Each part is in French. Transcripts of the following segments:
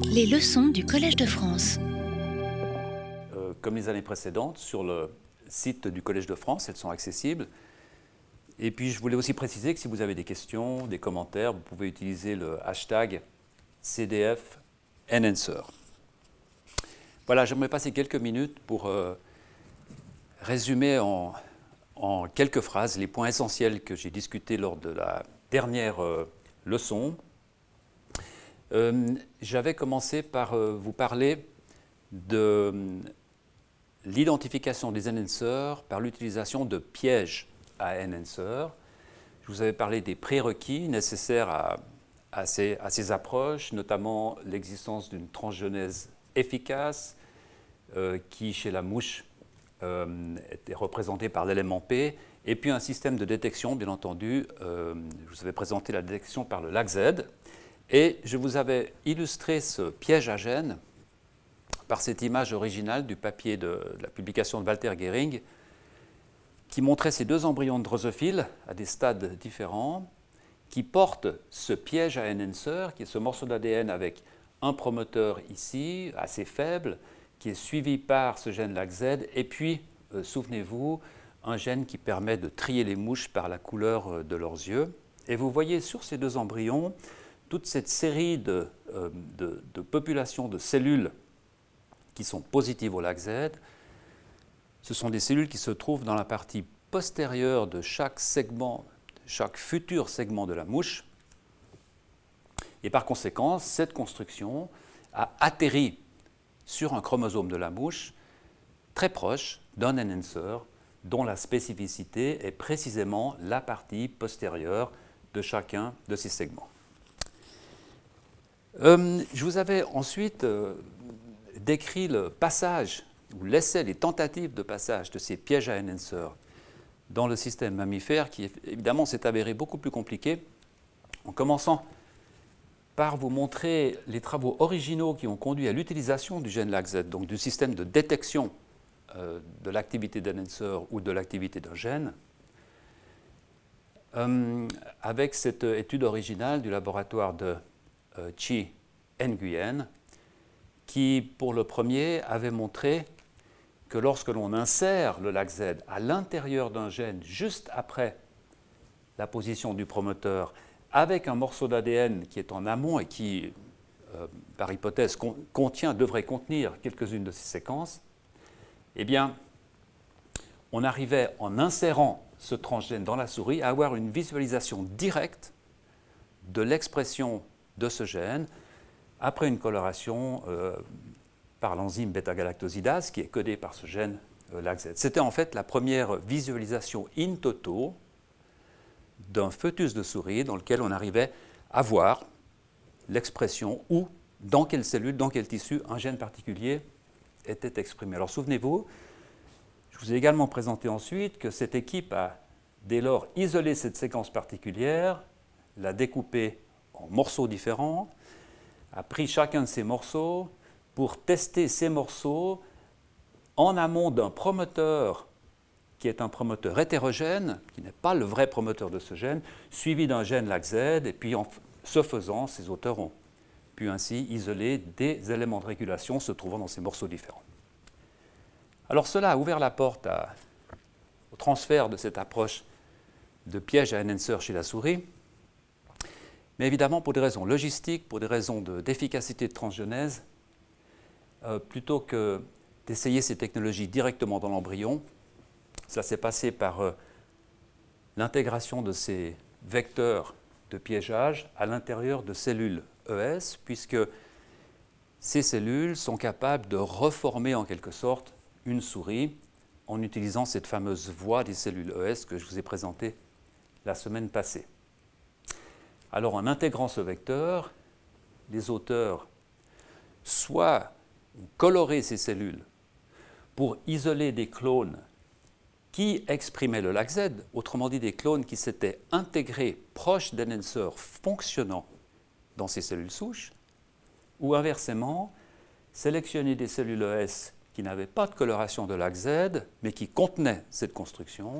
Les leçons du Collège de France. Euh, comme les années précédentes, sur le site du Collège de France, elles sont accessibles. Et puis je voulais aussi préciser que si vous avez des questions, des commentaires, vous pouvez utiliser le hashtag CDF. Voilà, j'aimerais passer quelques minutes pour euh, résumer en, en, quelques phrases les points essentiels que j'ai discutés lors de la dernière euh, leçon. Euh, J'avais commencé par euh, vous parler de euh, l'identification des enhancers par l'utilisation de pièges à enhancers. Je vous avais parlé des prérequis nécessaires à, ces, approches, notamment l'existence d'une transgenèse efficace qui, chez la mouche, était représentée par l'élément P, et puis un système de détection, bien entendu. Je vous avais présenté la détection par le lac Z, et je vous avais illustré ce piège à gènes par cette image originale du papier de, de la publication de Walter Gehring, qui montrait ces deux embryons de drosophiles à des stades différents, qui portent ce piège à enhancer, qui est ce morceau d'ADN avec un promoteur ici, assez faible, qui est suivi par ce gène LAC-Z, et puis, euh, souvenez-vous, un gène qui permet de trier les mouches par la couleur euh, de leurs yeux. Et vous voyez sur ces deux embryons toute cette série de, euh, de, populations de cellules qui sont positives au LAC-Z. Ce sont des cellules qui se trouvent dans la partie postérieure de chaque segment, chaque futur segment de la mouche. Et par conséquent, cette construction a atterri sur un chromosome de la mouche très proche d'un enhancer dont la spécificité est précisément la partie postérieure de chacun de ces segments. Euh, je vous avais ensuite euh, décrit le passage, ou l'essai, les tentatives de passage de ces pièges à enhancer dans le système mammifère, qui évidemment s'est avéré beaucoup plus compliqué, en commençant par vous montrer les travaux originaux qui ont conduit à l'utilisation du gène LAC-Z, donc du système de détection euh, de l'activité d'enhancer ou de l'activité d'un gène, avec cette étude originale du laboratoire de Chi Nguyen, qui, pour le premier, avait montré que lorsque l'on insère le LAC-Z à l'intérieur d'un gène juste après la position du promoteur avec un morceau d'ADN qui est en amont et qui, euh, par hypothèse, con contient, devrait contenir quelques-unes de ces séquences, eh bien, on arrivait, en insérant ce transgène dans la souris, à avoir une visualisation directe de l'expression de ce gène après une coloration euh, par l'enzyme bêta-galactosidase qui est codée par ce gène euh. C'était en fait la première visualisation in toto d'un fœtus de souris dans lequel on arrivait à voir l'expression ou dans quelle cellule, dans quel tissu un gène particulier était exprimé. Alors souvenez-vous, je vous ai également présenté ensuite que cette équipe a dès lors isolé cette séquence particulière, l'a découpée en morceaux différents, a pris chacun de ces morceaux pour tester ces morceaux en amont d'un promoteur qui est un promoteur hétérogène, qui n'est pas le vrai promoteur de ce gène, suivi d'un gène LAC-Z, et puis en ce faisant, ces auteurs ont pu ainsi isoler des éléments de régulation se trouvant dans ces morceaux différents. Alors cela a ouvert la porte au transfert de cette approche de piège à enhancer chez la souris, mais évidemment pour des raisons logistiques, pour des raisons d'efficacité de, transgenèse, euh, plutôt que d'essayer ces technologies directement dans l'embryon, ça s'est passé par euh, l'intégration de ces vecteurs de piégeage à l'intérieur de cellules ES, puisque ces cellules sont capables de reformer en quelque sorte une souris en utilisant cette fameuse voie des cellules ES que je vous ai présentée la semaine passée. Alors en intégrant ce vecteur, les auteurs soit ont ces cellules pour isoler des clones qui exprimaient le LAC-Z, autrement dit des clones qui s'étaient intégrés proches d'enhancers fonctionnant dans ces cellules souches, ou inversement, sélectionner des cellules ES qui n'avaient pas de coloration de LAC-Z, mais qui contenaient cette construction,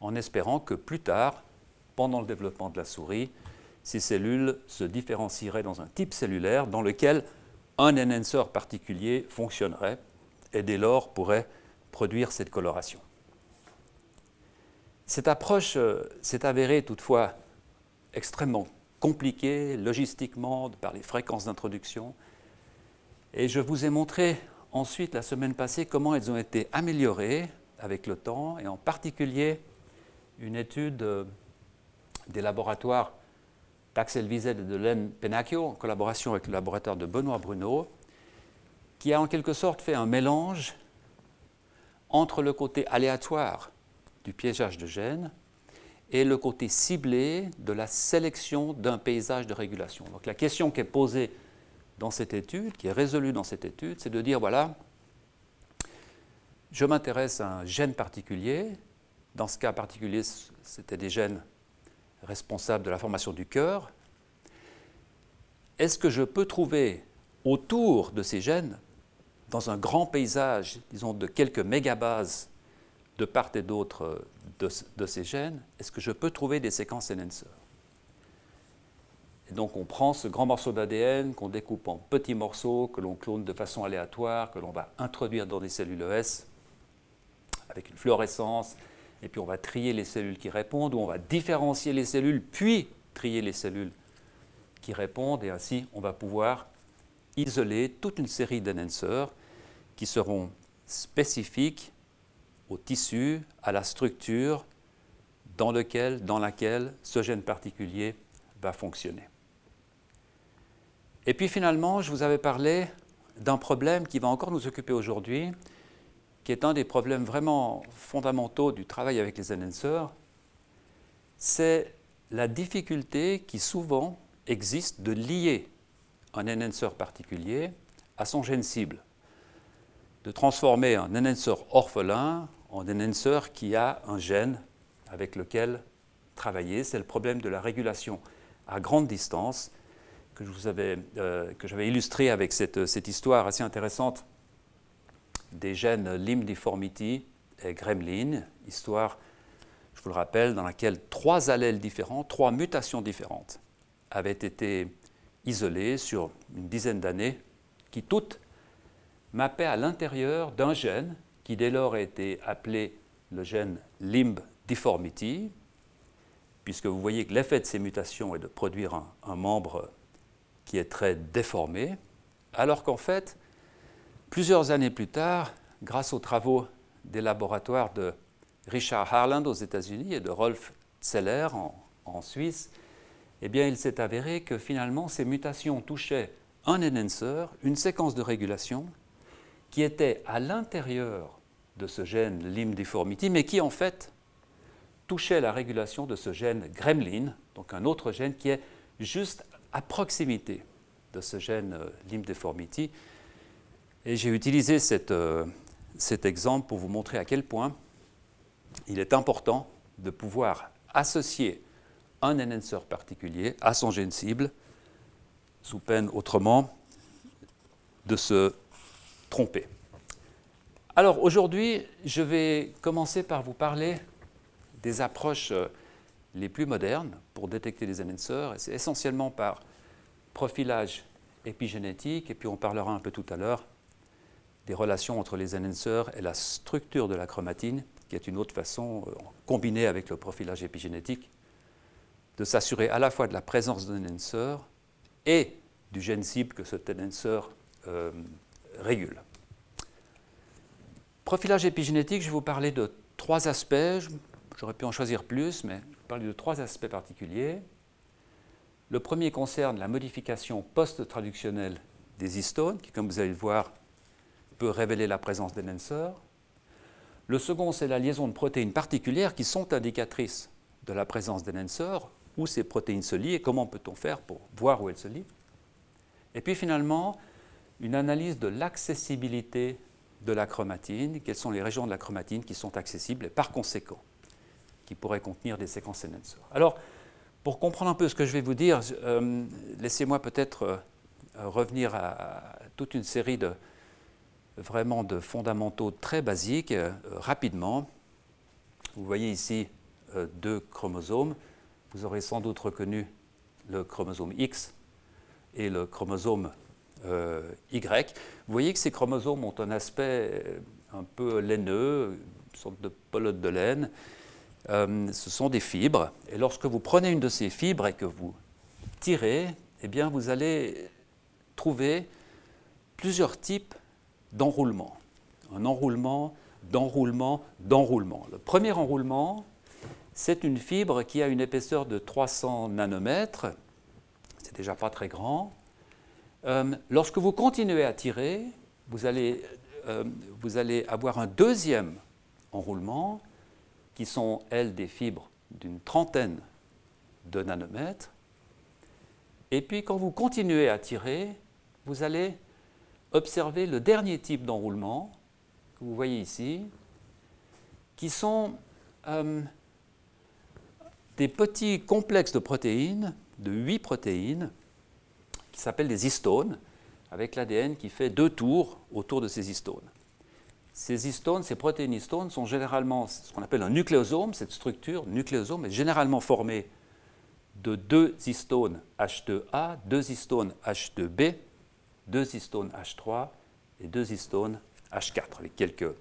en espérant que plus tard, pendant le développement de la souris, ces cellules se différencieraient dans un type cellulaire dans lequel un enhancer particulier fonctionnerait et dès lors pourrait produire cette coloration. Cette approche euh, s'est avérée toutefois extrêmement compliquée logistiquement par les fréquences d'introduction et je vous ai montré ensuite la semaine passée comment elles ont été améliorées avec le temps et en particulier une étude euh, des laboratoires d'Axel Wiesel et de Len Penacchio en collaboration avec le laboratoire de Benoît Bruno qui a en quelque sorte fait un mélange entre le côté aléatoire du piégeage de gènes et le côté ciblé de la sélection d'un paysage de régulation. Donc la question qui est posée dans cette étude, qui est résolue dans cette étude, c'est de dire, voilà, je m'intéresse à un gène particulier, dans ce cas particulier, c'était des gènes responsables de la formation du cœur, est-ce que je peux trouver autour de ces gènes dans un grand paysage, disons de quelques mégabases de part et d'autre de, ces gènes, est-ce que je peux trouver des séquences enhancer Et donc on prend ce grand morceau d'ADN qu'on découpe en petits morceaux, que l'on clone de façon aléatoire, que l'on va introduire dans des cellules ES avec une fluorescence, et puis on va trier les cellules qui répondent, ou on va différencier les cellules, puis trier les cellules qui répondent, et ainsi on va pouvoir isoler toute une série d'enhancers qui seront spécifiques au tissu, à la structure dans, lequel, dans laquelle ce gène particulier va fonctionner. Et puis finalement, je vous avais parlé d'un problème qui va encore nous occuper aujourd'hui, qui est un des problèmes vraiment fondamentaux du travail avec les enhancers, c'est la difficulté qui souvent existe de lier un enhancer particulier à son gène cible, de transformer un enhancer orphelin en enhancer qui a un gène avec lequel travailler. C'est le problème de la régulation à grande distance que euh, j'avais illustré avec cette, histoire assez intéressante des gènes limb deformity et gremlin, histoire, je vous le rappelle, dans laquelle trois allèles différents, trois mutations différentes avaient été isolées sur une dizaine d'années, qui toutes mappaient à l'intérieur d'un gène qui dès lors a été appelé le gène limb deformity, puisque vous voyez que l'effet de ces mutations est de produire un, membre qui est très déformé, alors qu'en fait, plusieurs années plus tard, grâce aux travaux des laboratoires de Richard Harland aux États-Unis et de Rolf Zeller en, Suisse, eh il s'est avéré que finalement, ces mutations touchaient un enhancer, une séquence de régulation, qui était à l'intérieur de ce gène limb deformity, mais qui en fait touchait la régulation de ce gène gremlin, donc un autre gène qui est juste à proximité de ce gène euh, limb deformity. Et j'ai utilisé euh, cet exemple pour vous montrer à quel point il est important de pouvoir associer un enhancer particulier à son gène cible, sous peine autrement de se tromper. Alors aujourd'hui, je vais commencer par vous parler des approches euh, les plus modernes pour détecter les enhancers. C'est essentiellement par profilage épigénétique, et puis on parlera un peu tout à l'heure des relations entre les enhancers et la structure de la chromatine, qui est une autre façon, euh, combinée avec le profilage épigénétique, de s'assurer à la fois de la présence d'un enhancer et du gène cible que cet enhancer euh, régule. Profilage épigénétique, je vais vous parler de trois aspects. J'aurais pu en choisir plus, mais je vais parler de trois aspects particuliers. Le premier concerne la modification post-traductionnelle des histones, qui, comme vous allez le voir, peut révéler la présence d'enhancers. Le second, c'est la liaison de protéines particulières qui sont indicatrices de la présence d'enhancers, où ces protéines se lient et comment peut-on faire pour voir où elles se lient. Et puis finalement, une analyse de l'accessibilité de la chromatine, quelles sont les régions de la chromatine qui sont accessibles et par conséquent qui pourraient contenir des séquences enhancers. Alors, pour comprendre un peu ce que je vais vous dire, euh, laissez-moi peut-être euh, revenir à, toute une série de vraiment de fondamentaux très basiques euh, rapidement. Vous voyez ici deux chromosomes. Vous aurez sans doute reconnu le chromosome X et le chromosome Y. Vous voyez que ces chromosomes ont un aspect un peu laineux, une sorte de pelote de laine. ce sont des fibres. Et lorsque vous prenez une de ces fibres et que vous tirez, eh bien, vous allez trouver plusieurs types d'enroulement. Un enroulement, d'enroulement, d'enroulement. Le premier enroulement, c'est une fibre qui a une épaisseur de 300 nanomètres. C'est déjà pas très grand. Euh, lorsque vous continuez à tirer, vous allez, euh, vous allez avoir un deuxième enroulement qui sont, elles, des fibres d'une trentaine de nanomètres. Et puis quand vous continuez à tirer, vous allez observer le dernier type d'enroulement que vous voyez ici, qui sont euh, des petits complexes de protéines, de huit protéines, qui s'appellent des histones, avec l'ADN qui fait deux tours autour de ces histones. Ces histones, ces protéines histones, sont généralement ce qu'on appelle un nucléosome. Cette structure, nucléosome, est généralement formée de deux histones H2A, deux histones H2B, deux histones H3 et deux histones H4, avec quelques euh,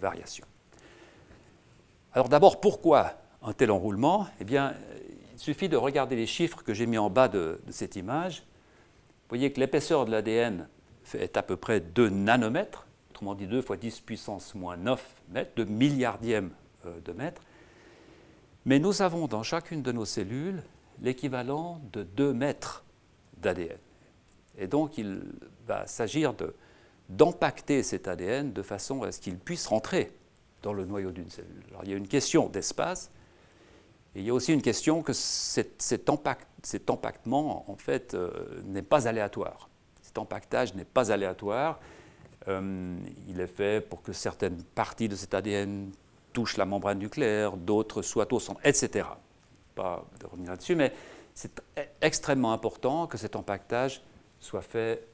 variations. Alors d'abord, pourquoi un tel enroulement? Eh bien, il suffit de regarder les chiffres que j'ai mis en bas de, cette image. Vous voyez que l'épaisseur de l'ADN est à peu près 2 nanomètres, autrement dit 2 fois 10 puissance moins 9 mètres, 2 milliardièmes euh, de mètres. Mais nous avons dans chacune de nos cellules l'équivalent de 2 mètres d'ADN. Et donc il va s'agir d'empacter cet ADN de façon à ce qu'il puisse rentrer dans le noyau d'une cellule. Alors il y a une question d'espace, et il y a aussi une question que cet, cet, empaquetement, en fait, euh, n'est pas aléatoire. Cet empaquetage n'est pas aléatoire. Euh, il est fait pour que certaines parties de cet ADN touchent la membrane nucléaire, d'autres soient au centre, etc pas de revenir là-dessus, mais c'est extrêmement important que cet empaquetage soit fait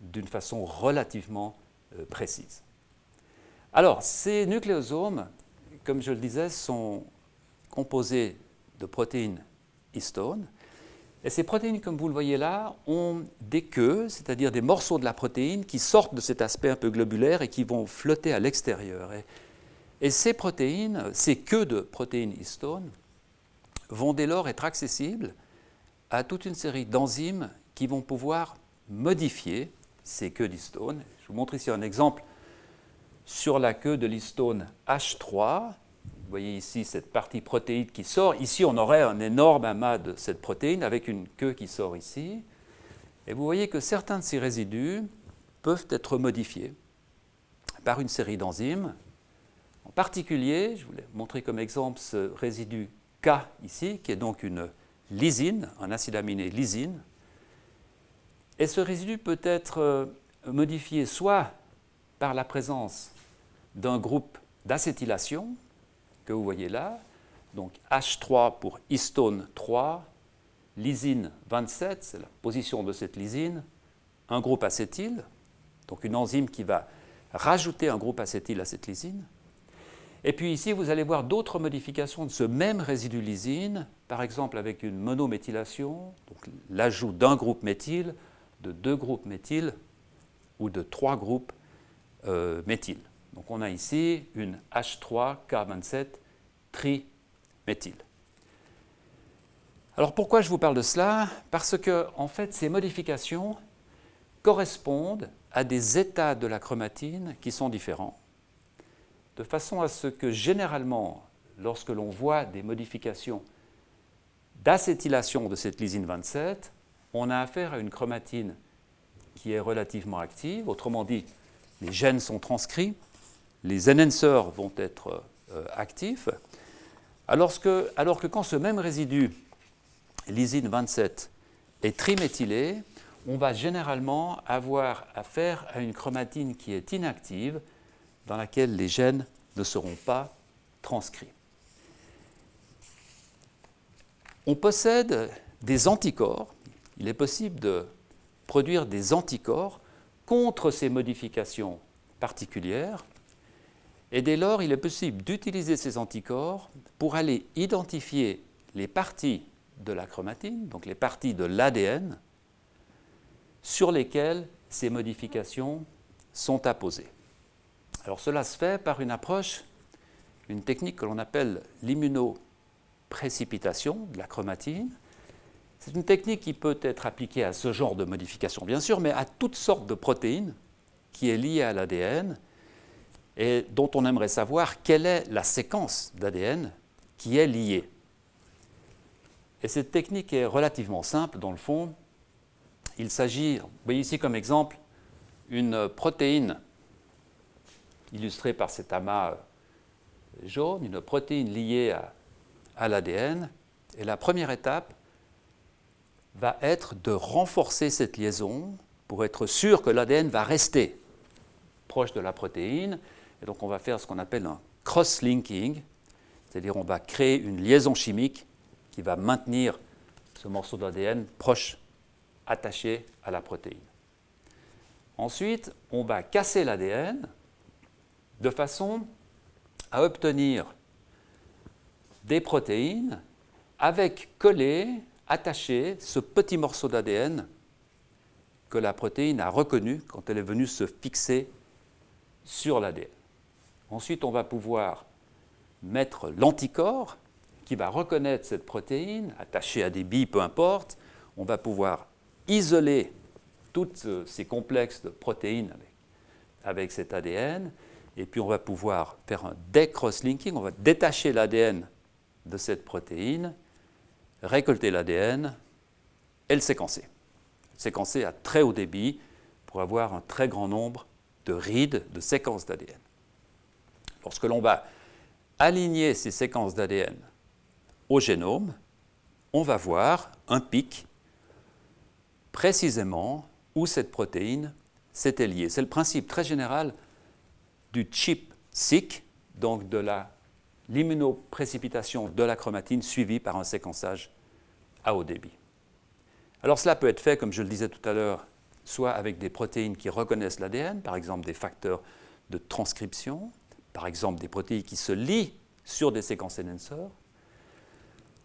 d'une façon relativement euh, précise. Alors, ces nucléosomes, comme je le disais, sont composés de protéines histones. Et ces protéines, comme vous le voyez là, ont des queues, c'est-à-dire des morceaux de la protéine qui sortent de cet aspect un peu globulaire et qui vont flotter à l'extérieur. Et, ces protéines, ces queues de protéines histones, vont dès lors être accessibles à toute une série d'enzymes qui vont pouvoir modifier ces queues d'histone. Je vous montre ici un exemple sur la queue de l'histone H3. Vous voyez ici cette partie protéide qui sort. Ici, on aurait un énorme amas de cette protéine avec une queue qui sort ici. Et vous voyez que certains de ces résidus peuvent être modifiés par une série d'enzymes. En particulier, je voulais montrer comme exemple ce résidu ici, qui est donc une lysine, un acide aminé lysine. Et ce résidu peut être euh, modifié soit par la présence d'un groupe d'acétylation, que vous voyez là, donc H3 pour histone 3, lysine 27, c'est la position de cette lysine, un groupe acétyl, donc une enzyme qui va rajouter un groupe acétyl à cette lysine, et puis ici, vous allez voir d'autres modifications de ce même résidu lysine, par exemple avec une monométhylation, donc l'ajout d'un groupe méthyle, de deux groupes méthyle ou de trois groupes euh, méthyle. Donc on a ici une H3K27 triméthyle. Alors pourquoi je vous parle de cela? Parce que en fait ces modifications correspondent à des états de la chromatine qui sont différents de façon à ce que généralement, lorsque l'on voit des modifications d'acétylation de cette lysine 27, on a affaire à une chromatine qui est relativement active, autrement dit, les gènes sont transcrits, les enhancers vont être euh, actifs, alors que, quand ce même résidu, lysine 27, est triméthylé, on va généralement avoir affaire à une chromatine qui est inactive, dans laquelle les gènes ne seront pas transcrits. On possède des anticorps. Il est possible de produire des anticorps contre ces modifications particulières. Et dès lors, il est possible d'utiliser ces anticorps pour aller identifier les parties de la chromatine, donc les parties de l'ADN, sur lesquels ces modifications sont apposées. Alors cela se fait par une approche, une technique que l'on appelle l'immunoprécipitation de la chromatine. C'est une technique qui peut être appliquée à ce genre de modification, bien sûr, mais à toutes sortes de protéines qui est liée à l'ADN et dont on aimerait savoir quelle est la séquence d'ADN qui est liée. Et cette technique est relativement simple dans le fond. Il s'agit, vous voyez ici comme exemple, une protéine illustrée par cet amas jaune, une protéine liée à, à l'ADN. Et la première étape va être de renforcer cette liaison pour être sûr que l'ADN va rester proche de la protéine. Et donc on va faire ce qu'on appelle un cross-linking, c'est-à-dire on va créer une liaison chimique qui va maintenir ce morceau d'ADN proche, attaché à la protéine. Ensuite, on va casser l'ADN de façon à obtenir des protéines avec collé, attaché, ce petit morceau d'ADN que la protéine a reconnu quand elle est venue se fixer sur l'ADN. Ensuite, on va pouvoir mettre l'anticorps qui va reconnaître cette protéine, attachée à des billes, peu importe. On va pouvoir isoler tous ces complexes de protéines avec, avec cet ADN, et puis on va pouvoir faire un décross-linking, on va détacher l'ADN de cette protéine, récolter l'ADN et le séquencer. séquencer à très haut débit pour avoir un très grand nombre de rides, de séquences d'ADN. Lorsque l'on va aligner ces séquences d'ADN au génome, on va voir un pic précisément où cette protéine s'était liée. C'est le principe très général du chip SIC, donc de la l'immunoprécipitation de la chromatine suivie par un séquençage à haut débit. Alors cela peut être fait, comme je le disais tout à l'heure, soit avec des protéines qui reconnaissent l'ADN, par exemple des facteurs de transcription, par exemple des protéines qui se lient sur des séquences enhancers,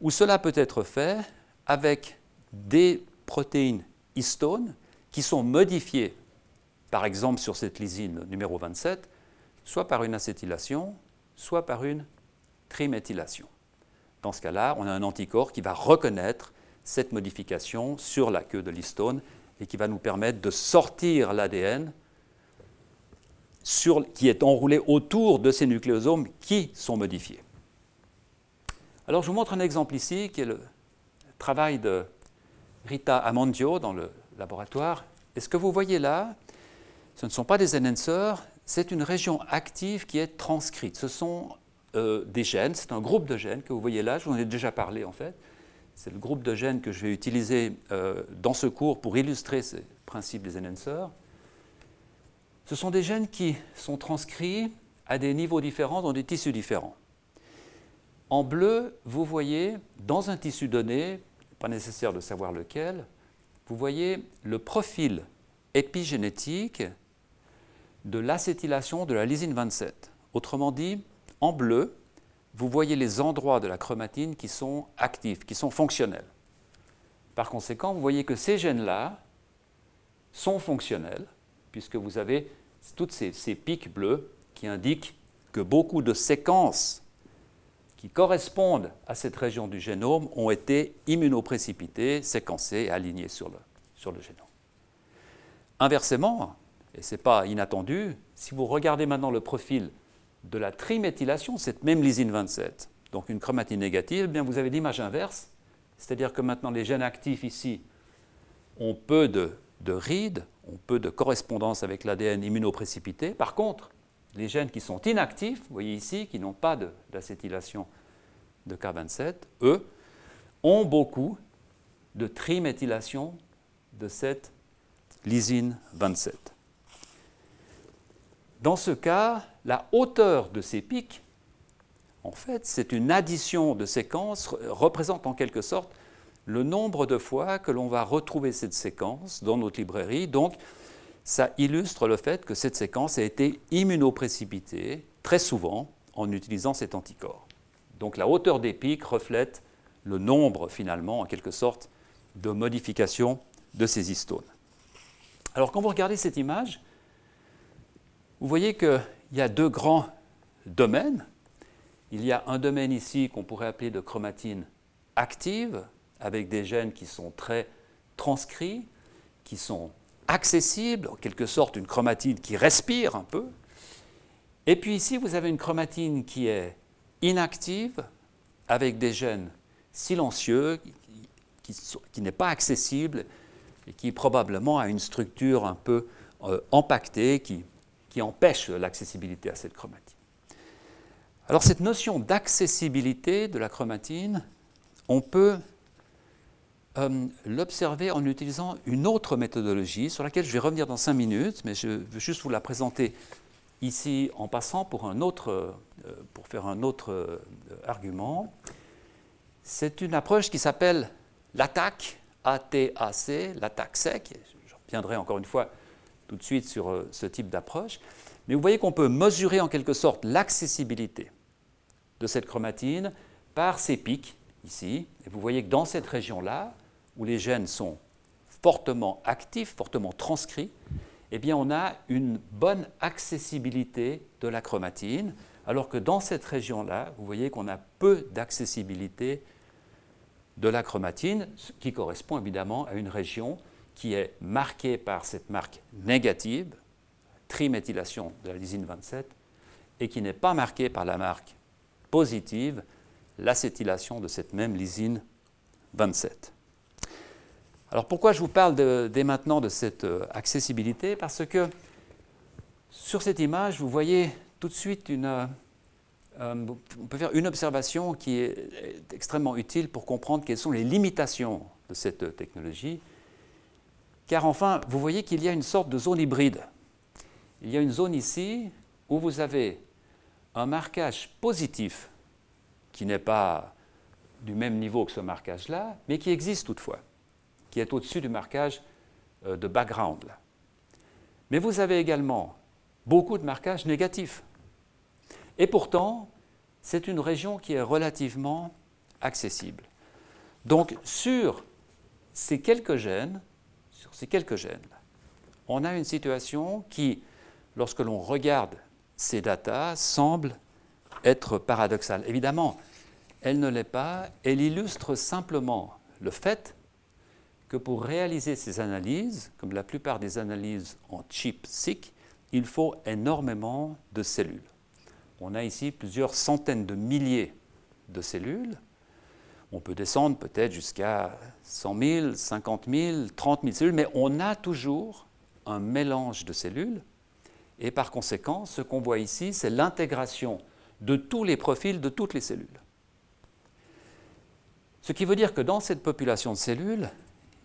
ou cela peut être fait avec des protéines histones qui sont modifiées, par exemple sur cette lysine numéro 27, soit par une acétylation, soit par une triméthylation. Dans ce cas-là, on a un anticorps qui va reconnaître cette modification sur la queue de l'histone et qui va nous permettre de sortir l'ADN qui est enroulé autour de ces nucléosomes qui sont modifiés. Alors je vous montre un exemple ici qui est le travail de Rita Amandio dans le laboratoire. Et ce que vous voyez là, ce ne sont pas des enhancers, c'est une région active qui est transcrite. Ce sont euh, des gènes, c'est un groupe de gènes que vous voyez là, je vous en ai déjà parlé en fait. C'est le groupe de gènes que je vais utiliser euh, dans ce cours pour illustrer ces principes des enhancers. Ce sont des gènes qui sont transcrits à des niveaux différents dans des tissus différents. En bleu, vous voyez, dans un tissu donné, pas nécessaire de savoir lequel, vous voyez le profil épigénétique de l'acétylation de la lysine 27. Autrement dit, en bleu, vous voyez les endroits de la chromatine qui sont actifs, qui sont fonctionnels. Par conséquent, vous voyez que ces gènes-là sont fonctionnels, puisque vous avez tous ces, pics bleus qui indiquent que beaucoup de séquences qui correspondent à cette région du génome ont été immunoprécipités, séquencés et le, sur le génome. Inversement, et ce n'est pas inattendu, si vous regardez maintenant le profil de la triméthylation, cette même lysine 27, donc une chromatine négative, eh bien vous avez l'image inverse, c'est-à-dire que maintenant les gènes actifs ici ont peu de, de rides, ont peu de correspondance avec l'ADN immunoprécipité. Par contre, les gènes qui sont inactifs, vous voyez ici, qui n'ont pas d'acétylation de, K27, eux, ont beaucoup de triméthylation de cette lysine 27. Dans ce cas, la hauteur de ces pics, en fait, c'est une addition de séquences, représente en quelque sorte le nombre de fois que l'on va retrouver cette séquence dans notre librairie. Donc, ça illustre le fait que cette séquence a été immunoprécipitée très souvent en utilisant cet anticorps. Donc la hauteur des pics reflète le nombre finalement, en quelque sorte, de modifications de ces histones. Alors quand vous regardez cette image, vous voyez qu'il y a deux grands domaines. Il y a un domaine ici qu'on pourrait appeler de chromatine active, avec des gènes qui sont très transcrits, qui sont accessibles, en quelque sorte une chromatine qui respire un peu. Et puis ici, vous avez une chromatine qui est inactive, avec des gènes silencieux, qui, n'est pas accessible et qui probablement a une structure un peu euh, empaquetée qui, qui empêche l'accessibilité à cette chromatine. Alors cette notion d'accessibilité de la chromatine, on peut euh, l'observer en utilisant une autre méthodologie sur laquelle je vais revenir dans cinq minutes, mais je veux juste vous la présenter ici en passant pour, un autre, euh, pour faire un autre euh, argument. C'est une approche qui s'appelle l'attaque, A-T-A-C, l'attaque sec. Je reviendrai encore une fois tout de suite sur ce type d'approche. Mais vous voyez qu'on peut mesurer en quelque sorte l'accessibilité de cette chromatine par ces pics ici. Et vous voyez que dans cette région-là, où les gènes sont fortement actifs, fortement transcrits, eh bien on a une bonne accessibilité de la chromatine, alors que dans cette région-là, vous voyez qu'on a peu d'accessibilité de la chromatine, ce qui correspond évidemment à une région qui est marquée par cette marque négative, triméthylation de la lysine 27, et qui n'est pas marquée par la marque positive, l'acétylation de cette même lysine 27. Alors pourquoi je vous parle dès maintenant de cette euh, accessibilité? Parce que sur cette image, vous voyez tout de suite une, euh, euh, on peut faire une observation qui est extrêmement utile pour comprendre quelles sont les limitations de cette technologie. Car enfin, vous voyez qu'il y a une sorte de zone hybride. Il y a une zone ici où vous avez un marquage positif qui n'est pas du même niveau que ce marquage-là, mais qui existe toutefois qui est au-dessus du marquage euh, de background. Mais vous avez également beaucoup de marquages négatifs. Et pourtant, c'est une région qui est relativement accessible. Donc sur ces quelques gènes, sur ces quelques gènes, on a une situation qui, lorsque l'on regarde ces datas, semble être paradoxale. Évidemment, elle ne l'est pas, elle illustre simplement le fait que pour réaliser ces analyses, comme la plupart des analyses en chip-seq, il faut énormément de cellules. On a ici plusieurs centaines de milliers de cellules. On peut descendre peut-être jusqu'à 100 000, 50 000, 30 000 cellules, mais on a toujours un mélange de cellules. Et par conséquent, ce qu'on voit ici, c'est l'intégration de tous les profils de toutes les cellules. Ce qui veut dire que dans cette population de cellules,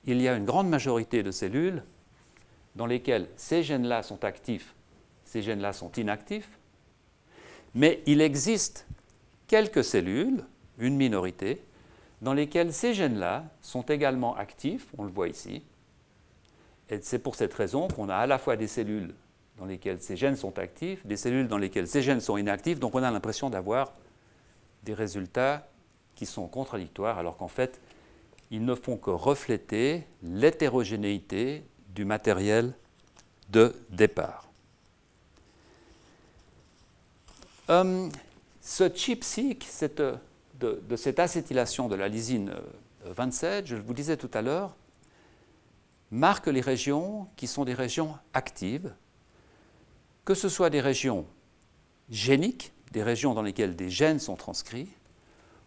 il y a une grande majorité de cellules dans lesquelles ces gènes-là sont actifs, ces gènes-là sont inactifs, mais il existe quelques cellules, une minorité, dans lesquelles ces gènes-là sont également actifs, on le voit ici, et c'est pour cette raison qu'on a à la fois des cellules dans lesquelles ces gènes sont actifs, des cellules dans lesquelles ces gènes sont inactifs, donc on a l'impression d'avoir des résultats qui sont contradictoires, alors qu'en fait, ils ne font que refléter l'hétérogénéité du matériel de départ. Hum, ce chip-seq, de, cette acétylation de la lysine 27, euh, je vous disais tout à l'heure, marque les régions qui sont des régions actives, que ce soit des régions géniques, des régions dans lesquelles des gènes sont transcrits,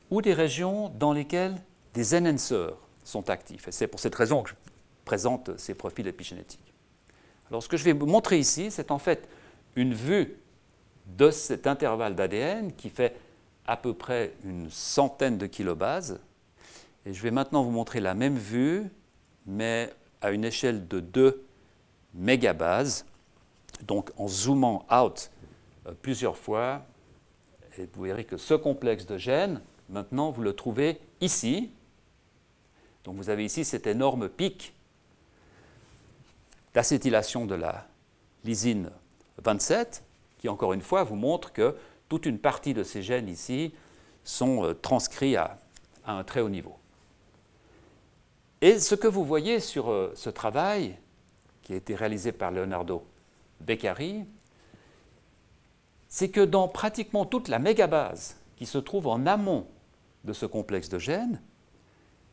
ou des régions dans lesquelles des enhancers sont actifs. Et c'est pour cette raison que je présente ces profils épigénétiques. Alors ce que je vais vous montrer ici, c'est en fait une vue de cet intervalle d'ADN qui fait à peu près une centaine de kilobases. Et je vais maintenant vous montrer la même vue, mais à une échelle de 2 mégabases, donc en zoomant out euh, plusieurs fois. Vous verrez que ce complexe de gènes, maintenant, vous le trouvez ici, donc vous avez ici cet énorme pic d'acétylation de la lysine 27, qui encore une fois vous montre que toute une partie de ces gènes ici sont euh, transcrits à, un très haut niveau. Et ce que vous voyez sur euh, ce travail, qui a été réalisé par Leonardo Beccari, c'est que dans pratiquement toute la mégabase qui se trouve en amont de ce complexe de gènes,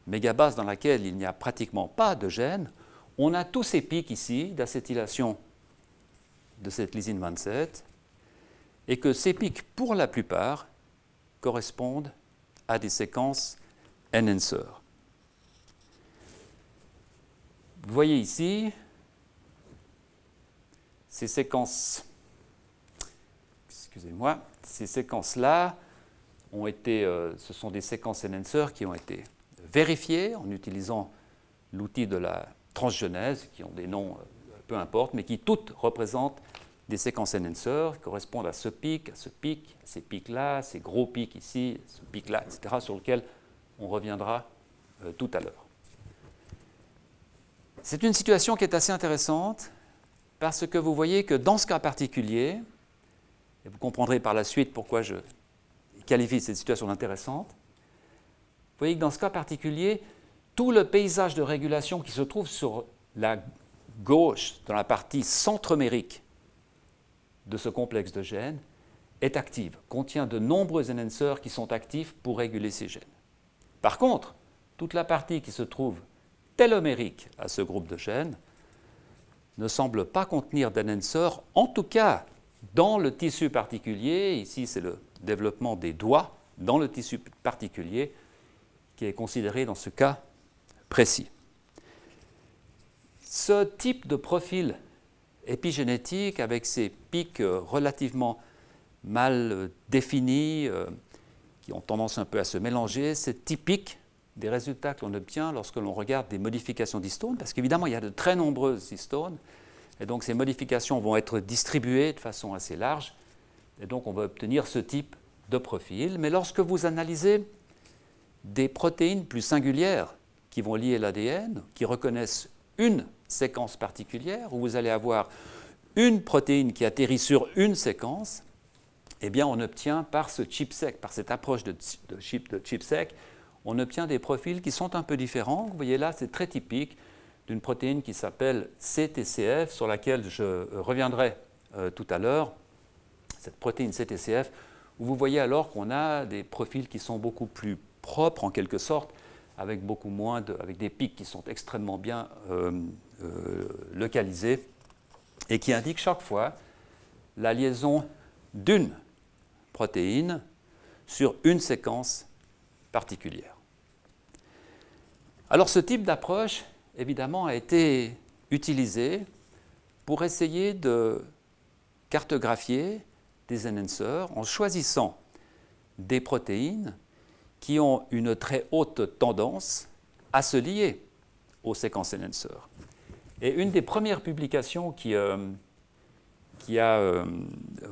mégabase dans laquelle il n'y a pratiquement pas de gènes, on a tous ces pics ici d'acétylation de cette lysine 27, et que ces pics, pour la plupart, correspondent à des séquences enhancer. Vous voyez ici ces séquences, excusez-moi, ces séquences-là ont été, euh, ce sont des séquences enhancer qui ont été vérifiées en utilisant l'outil de la transgenèse, qui ont des noms, euh, peu importe, mais qui toutes représentent des séquences enhancer, qui correspondent à ce pic, à ce pic, à ces pics-là, ces gros pics ici, ce pic-là, etc., sur lequel on reviendra euh, tout à l'heure. C'est une situation qui est assez intéressante parce que vous voyez que dans ce cas particulier, et vous comprendrez par la suite pourquoi je qualifie cette situation d'intéressante, vous voyez que dans ce cas particulier, tout le paysage de régulation qui se trouve sur la gauche, dans la partie centromérique de ce complexe de gènes, est active, contient de nombreux enhancers qui sont actifs pour réguler ces gènes. Par contre, toute la partie qui se trouve télomérique à ce groupe de gènes ne semble pas contenir d'enhancers, en tout cas dans le tissu particulier, ici c'est le développement des doigts, dans le tissu particulier, qui est considéré dans ce cas précis. Ce type de profil épigénétique, avec ces pics relativement mal définis, euh, qui ont tendance un peu à se mélanger, c'est typique des résultats que l'on obtient lorsque l'on regarde des modifications d'histones, parce qu'évidemment, il y a de très nombreuses histones, et donc ces modifications vont être distribuées de façon assez large, et donc on va obtenir ce type de profil. Mais lorsque vous analysez des protéines plus singulières qui vont lier l'ADN, qui reconnaissent une séquence particulière, où vous allez avoir une protéine qui atterrit sur une séquence, eh bien on obtient par ce chip sec, par cette approche de, chip, de chip sec, on obtient des profils qui sont un peu différents. Vous voyez là, c'est très typique d'une protéine qui s'appelle CTCF, sur laquelle je reviendrai euh, tout à l'heure. Cette protéine CTCF, où vous voyez alors qu'on a des profils qui sont beaucoup plus propres en quelque sorte, avec beaucoup moins de, avec des pics qui sont extrêmement bien euh, euh, localisés et qui indiquent chaque fois la liaison d'une protéine sur une séquence particulière. Alors ce type d'approche, évidemment, a été utilisé pour essayer de cartographier des enhancers en choisissant des protéines qui ont une très haute tendance à se lier aux séquences enhancers. Et une des premières publications qui, euh, qui a euh,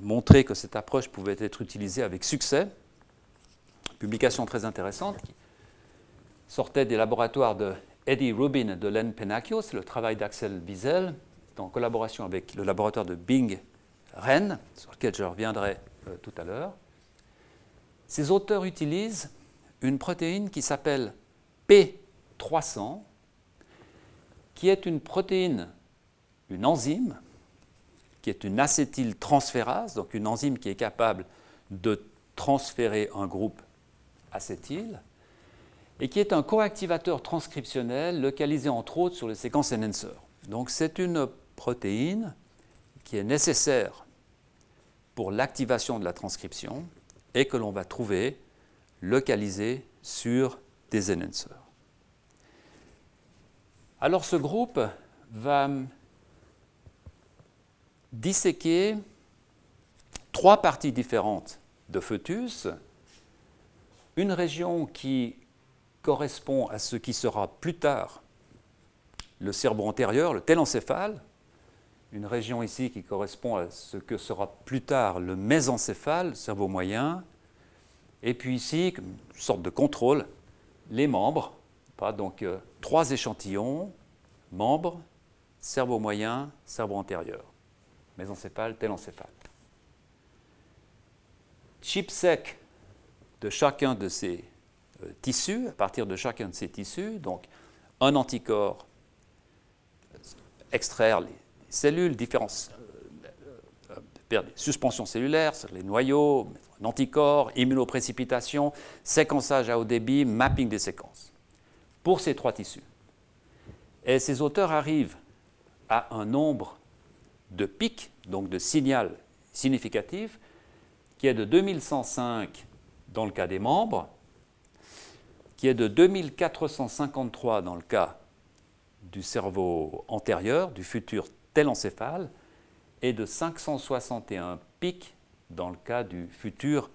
montré que cette approche pouvait être utilisée avec succès, publication très intéressante, sortait des laboratoires de Eddie Rubin et de Len Penacchio, c'est le travail d'Axel Wiesel, en collaboration avec le laboratoire de Bing Rennes, sur lequel je reviendrai euh, tout à l'heure. Ces auteurs utilisent une protéine qui s'appelle P300, qui est une protéine, une enzyme, qui est une acétyltransférase, donc une enzyme qui est capable de transférer un groupe acétyl, et qui est un coactivateur transcriptionnel localisé entre autres sur les séquences enhancer. Donc c'est une protéine qui est nécessaire pour l'activation de la transcription et que l'on va trouver localisée sur des enhancers. Alors ce groupe va disséquer trois parties différentes de fœtus, une région qui correspond à ce qui sera plus tard le cerveau antérieur, le télencéphale, une région ici qui correspond à ce que sera plus tard le mésencéphale, le cerveau moyen, et puis ici, une sorte de contrôle, les membres, donc euh, trois échantillons, membres, cerveau moyen, cerveau antérieur, mésencéphale, télencéphale. Chip sec de chacun de ces euh, tissus, à partir de chacun de ces tissus, donc un anticorps extraire les cellules, différentes euh, suspensions cellulaires, les noyaux, anticorps, immunoprécipitation, séquençage à haut débit, mapping des séquences, pour ces trois tissus. Et ces auteurs arrivent à un nombre de pics, donc de signal significatifs, qui est de 2105 dans le cas des membres, qui est de 2453 dans le cas du cerveau antérieur, du futur télencéphale, et de 561 pics dans le cas du futur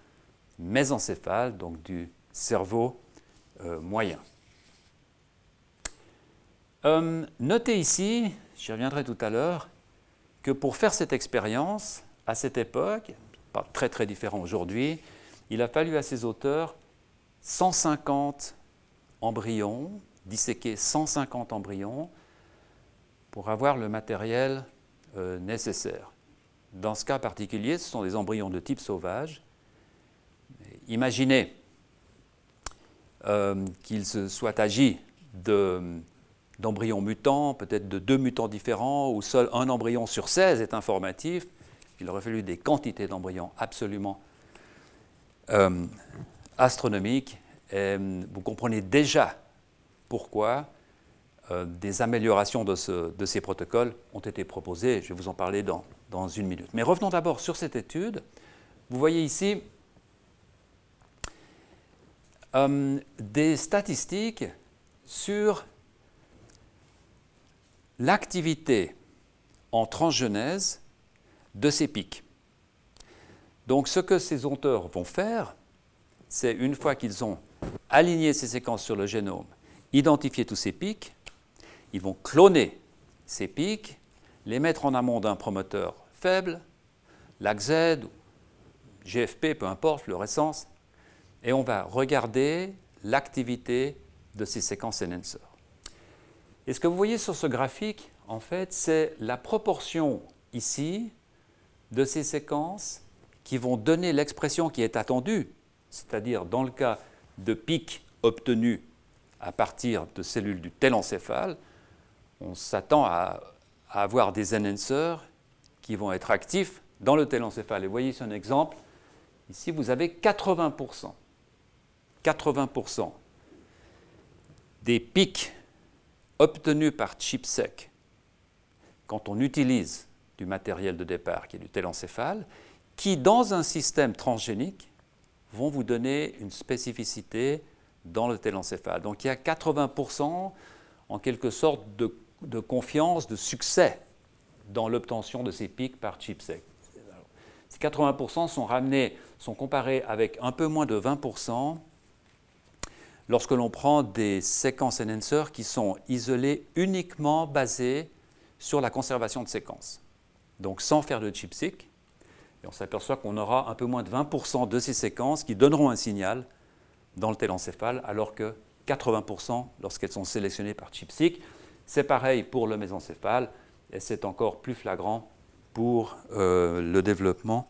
mésencéphale, donc du cerveau euh, moyen. Euh, notez ici, j'y reviendrai tout à l'heure, que pour faire cette expérience, à cette époque, pas très très différent aujourd'hui, il a fallu à ces auteurs 150 embryons, disséquer 150 embryons pour avoir le matériel euh, nécessaire. Dans ce cas particulier, ce sont des embryons de type sauvage. Imaginez euh, qu'il se soit agi d'embryons mutants, peut-être de deux mutants différents, où seul un embryon sur 16 est informatif. Il aurait fallu des quantités d'embryons absolument euh, astronomiques. Et vous comprenez déjà pourquoi euh, des améliorations de, ces protocoles ont été proposées. Je vais vous en parler dans, une minute. Mais revenons d'abord sur cette étude. Vous voyez ici euh, des statistiques sur l'activité en transgenèse de ces pics. Donc ce que ces auteurs vont faire, c'est une fois qu'ils ont aligné ces séquences sur le génome, identifié tous ces pics, ils vont cloner ces pics, les mettre en amont d'un promoteur faible, LACZ, GFP, peu importe, fluorescence, et on va regarder l'activité de ces séquences enhancers. Et ce que vous voyez sur ce graphique, en fait, c'est la proportion ici de ces séquences qui vont donner l'expression qui est attendue, c'est-à-dire dans le cas de pics obtenus à partir de cellules du télencéphale, on s'attend à, avoir des enhancers qui vont être actifs dans le télencéphale. Et vous voyez ici un exemple. Ici, vous avez 80%. 80% des pics obtenus par ChipSec quand on utilise du matériel de départ qui est du télencéphale, qui dans un système transgénique vont vous donner une spécificité dans le télencéphale. Donc il y a 80% en quelque sorte de de confiance, de succès dans l'obtention de ces pics par ChipSec. Ces 80% sont ramenés, sont comparés avec un peu moins de 20% lorsque l'on prend des séquences enhancers qui sont isolées uniquement basées sur la conservation de séquences. Donc sans faire de ChipSeq, et on s'aperçoit qu'on aura un peu moins de 20% de ces séquences qui donneront un signal dans le télencéphale, alors que 80% lorsqu'elles sont sélectionnées par ChipSeq. C'est pareil pour le mésencéphale et c'est encore plus flagrant pour euh, le développement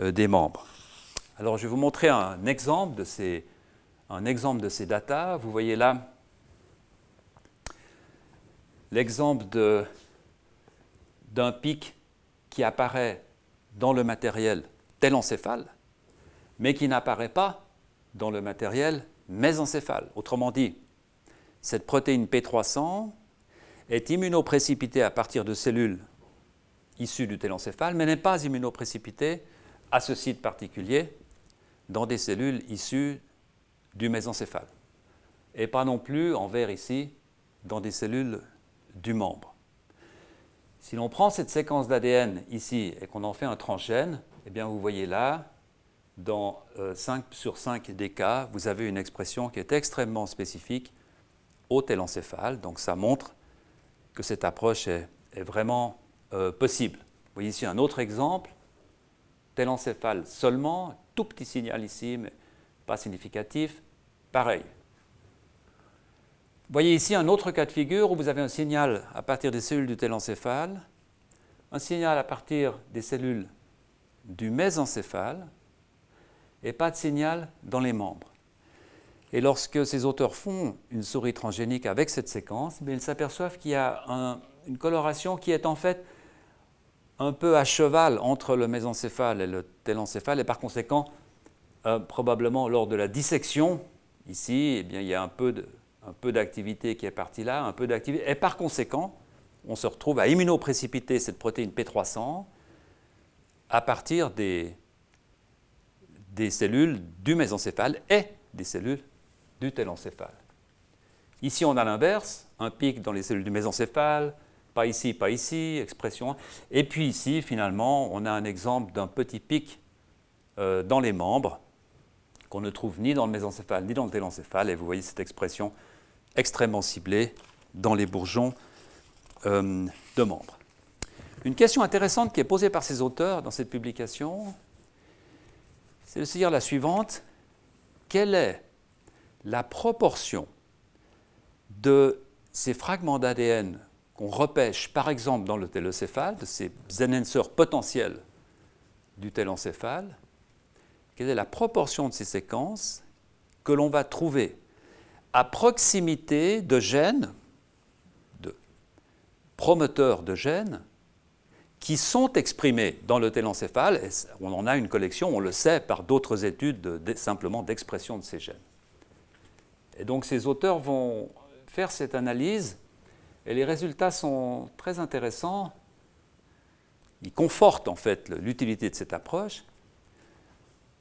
euh, des membres. Alors je vais vous montrer un exemple de ces, un exemple de ces datas. Vous voyez là l'exemple d'un pic qui apparaît dans le matériel télencéphale, mais qui n'apparaît pas dans le matériel mésencéphale. Autrement dit, cette protéine P300 est immunoprécipité à partir de cellules issues du télencéphale, mais n'est pas immunoprécipité à ce site particulier dans des cellules issues du mésencéphale. Et pas non plus, en vert ici, dans des cellules du membre. Si l'on prend cette séquence d'ADN ici et qu'on en fait un transgène, eh bien vous voyez là, dans 5 euh, sur 5 des cas, vous avez une expression qui est extrêmement spécifique au télencéphale. Donc ça montre que cette approche est, vraiment euh, possible. Vous voyez ici un autre exemple, tel encéphale seulement, tout petit signal ici, mais pas significatif, pareil. Voyez ici un autre cas de figure où vous avez un signal à partir des cellules du télencéphale, un signal à partir des cellules du mésencéphale, et pas de signal dans les membres. Et lorsque ces auteurs font une souris transgénique avec cette séquence, ils s'aperçoivent qu'il y a une coloration qui est en fait un peu à cheval entre le mésencéphale et le télencéphale, et par conséquent, euh, probablement lors de la dissection, ici, eh bien, il y a un peu, d'activité qui est partie là, un peu d'activité, et par conséquent, on se retrouve à immunoprécipiter cette protéine P300 à partir des, cellules du mésencéphale et des cellules du télencéphale. Ici, on a l'inverse, un pic dans les cellules du mésencéphale, pas ici, pas ici, expression. Et puis ici, finalement, on a un exemple d'un petit pic euh, dans les membres qu'on ne trouve ni dans le mésencéphale ni dans le télencéphale. Et vous voyez cette expression extrêmement ciblée dans les bourgeons euh, de membres. Une question intéressante qui est posée par ces auteurs dans cette publication, c'est de se dire la suivante. Quelle est la proportion de ces fragments d'ADN qu'on repêche par exemple dans le télocéphale, de ces enhancers potentiels du télencéphale, quelle est la proportion de ces séquences que l'on va trouver à proximité de gènes, de promoteurs de gènes, qui sont exprimés dans le télencéphale, on en a une collection, on le sait par d'autres études simplement d'expression de ces gènes. Et donc ces auteurs vont faire cette analyse et les résultats sont très intéressants. Ils confortent en fait l'utilité de cette approche.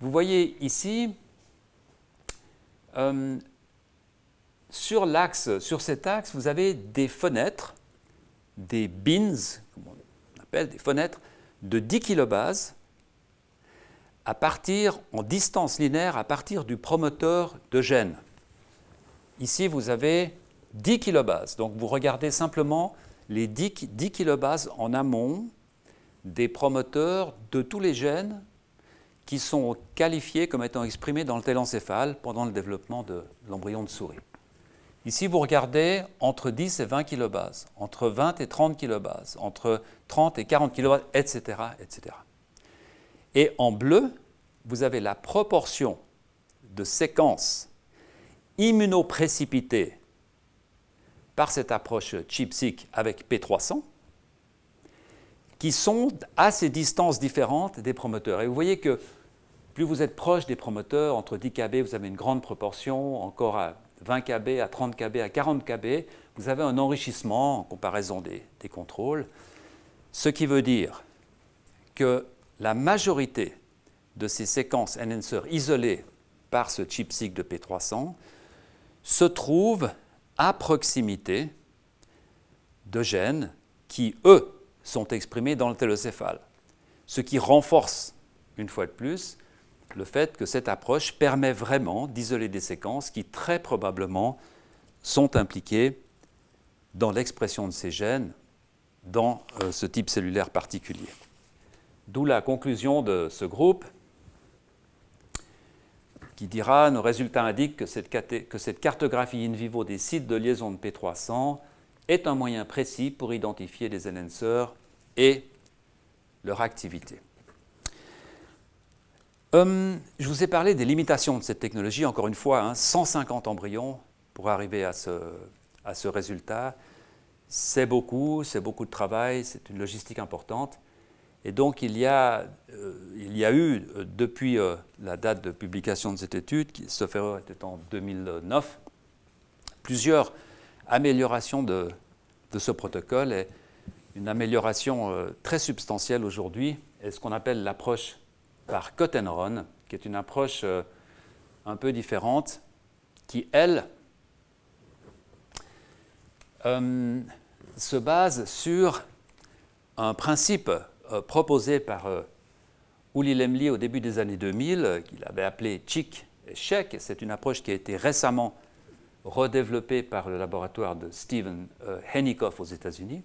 Vous voyez ici, euh, sur l'axe, sur cet axe, vous avez des fenêtres, des bins, comme on appelle des fenêtres, de 10 kilobases à partir, en distance linéaire, à partir du promoteur de gènes. Ici, vous avez 10 kilobases. Donc vous regardez simplement les 10, 10 kilobases en amont des promoteurs de tous les gènes qui sont qualifiés comme étant exprimés dans le télencéphale pendant le développement de l'embryon de souris. Ici, vous regardez entre 10 et 20 kilobases, entre 20 et 30 kilobases, entre 30 et 40 kilobases, etc., etc. Et en bleu, vous avez la proportion de séquences immunoprécipitées par cette approche ChIP-seq avec P300, qui sont à ces distances différentes des promoteurs. Et vous voyez que plus vous êtes proche des promoteurs, entre 10 kb, vous avez une grande proportion, encore à 20 kb, à 30 kb, à 40 kb, vous avez un enrichissement en comparaison des, contrôles, ce qui veut dire que la majorité de ces séquences enhancer isolées par ce chip-seq de P300 se trouvent à proximité de gènes qui, eux, sont exprimés dans le télocéphale. Ce qui renforce, une fois de plus, le fait que cette approche permet vraiment d'isoler des séquences qui, très probablement, sont impliquées dans l'expression de ces gènes dans euh, ce type cellulaire particulier. D'où la conclusion de ce groupe qui dira Nos résultats indiquent que cette, que cette cartographie in vivo des sites de liaison de P300 est un moyen précis pour identifier les enhancers et leur activité. Hum, je vous ai parlé des limitations de cette technologie, encore une fois, 150 hein, embryons pour arriver à ce, à ce résultat. C'est beaucoup, c'est beaucoup de travail, c'est une logistique importante. Et donc il y a, euh, il y a eu, euh, depuis euh, la date de publication de cette étude, qui, erreur, était en 2009, plusieurs améliorations de, ce protocole et une amélioration très substantielle aujourd'hui est ce qu'on appelle l'approche par run, qui est une approche un peu différente, qui, elle, se base sur un principe euh, proposé par euh, Uli Lemli au début des années 2000, euh, qu'il avait appelé CHIC et CHEC. C'est une approche qui a été récemment redéveloppée par le laboratoire de Steven Henikoff aux États-Unis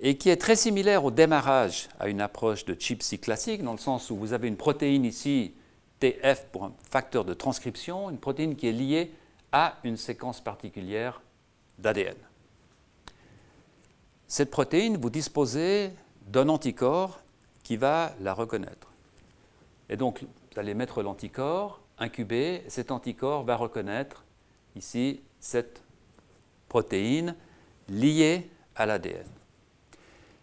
et qui est très similaire au démarrage à une approche de ChIP-seq classique, dans le sens où vous avez une protéine ici, TF pour un facteur de transcription, une protéine qui est liée à une séquence particulière d'ADN. Cette protéine, vous disposez d'un anticorps qui va la reconnaître. Et donc, vous allez mettre l'anticorps, incuber, cet anticorps va reconnaître ici cette protéine liée à l'ADN.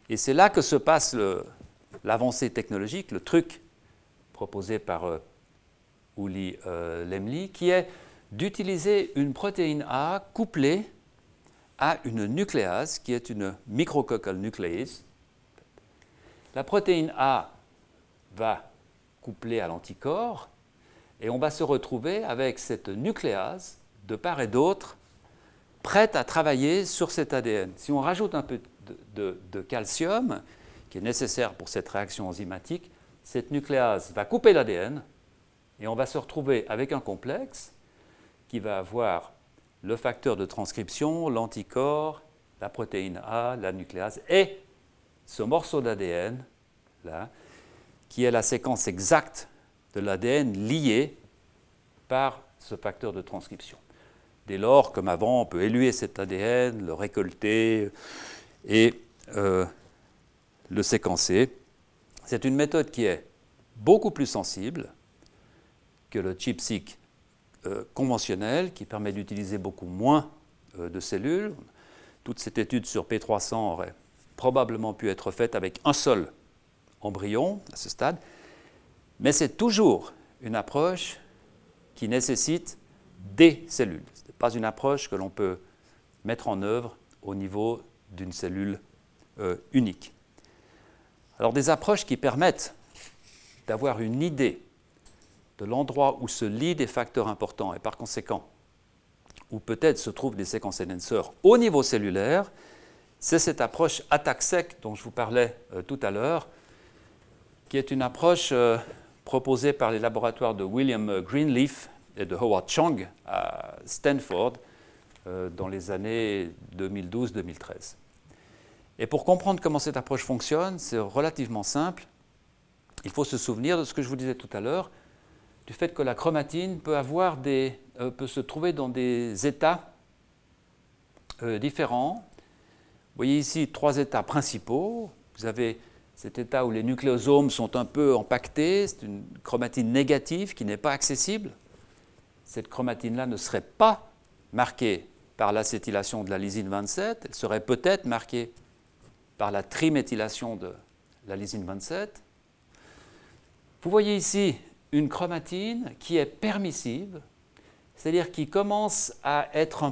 Et c'est là que se passe l'avancée technologique, le truc proposé par euh, Uli euh, Lemli, qui est d'utiliser une protéine A couplée à une nucléase, qui est une micrococcal nucléase. La protéine A va coupler à l'anticorps, et on va se retrouver avec cette nucléase de part et d'autre, prête à travailler sur cet ADN. Si on rajoute un peu de, calcium, qui est nécessaire pour cette réaction enzymatique, cette nucléase va couper l'ADN et on va se retrouver avec un complexe qui va avoir le facteur de transcription, l'anticorps, la protéine A, la nucléase et ce morceau d'ADN, là, qui est la séquence exacte de l'ADN lié par ce facteur de transcription. Dès lors, comme avant, on peut éluer cet ADN, le récolter et euh, le séquencer. C'est une méthode qui est beaucoup plus sensible que le chipseq euh, conventionnel, qui permet d'utiliser beaucoup moins euh, de cellules. Toute cette étude sur P300 aurait probablement pu être faite avec un seul embryon à ce stade, mais c'est toujours une approche qui nécessite des cellules. Pas une approche que l'on peut mettre en œuvre au niveau d'une cellule euh, unique. Alors des approches qui permettent d'avoir une idée de l'endroit où se lient des facteurs importants et par conséquent où peut-être se trouvent des séquences enhancers au niveau cellulaire, c'est cette approche attaque-sec dont je vous parlais euh, tout à l'heure, qui est une approche euh, proposée par les laboratoires de William Greenleaf et de Howard Chang à Stanford euh, dans les années 2012-2013. Et pour comprendre comment cette approche fonctionne, c'est relativement simple. Il faut se souvenir de ce que je vous disais tout à l'heure, du fait que la chromatine peut, avoir des, euh, peut se trouver dans des états différents. Vous voyez ici trois états principaux. Vous avez cet état où les nucléosomes sont un peu empaquetés, c'est une chromatine négative qui n'est pas accessible. Cette chromatine-là ne serait pas marquée par l'acétylation de la lysine 27, elle serait peut-être marquée par la triméthylation de la lysine 27. Vous voyez ici une chromatine qui est permissive, c'est-à-dire qui commence à,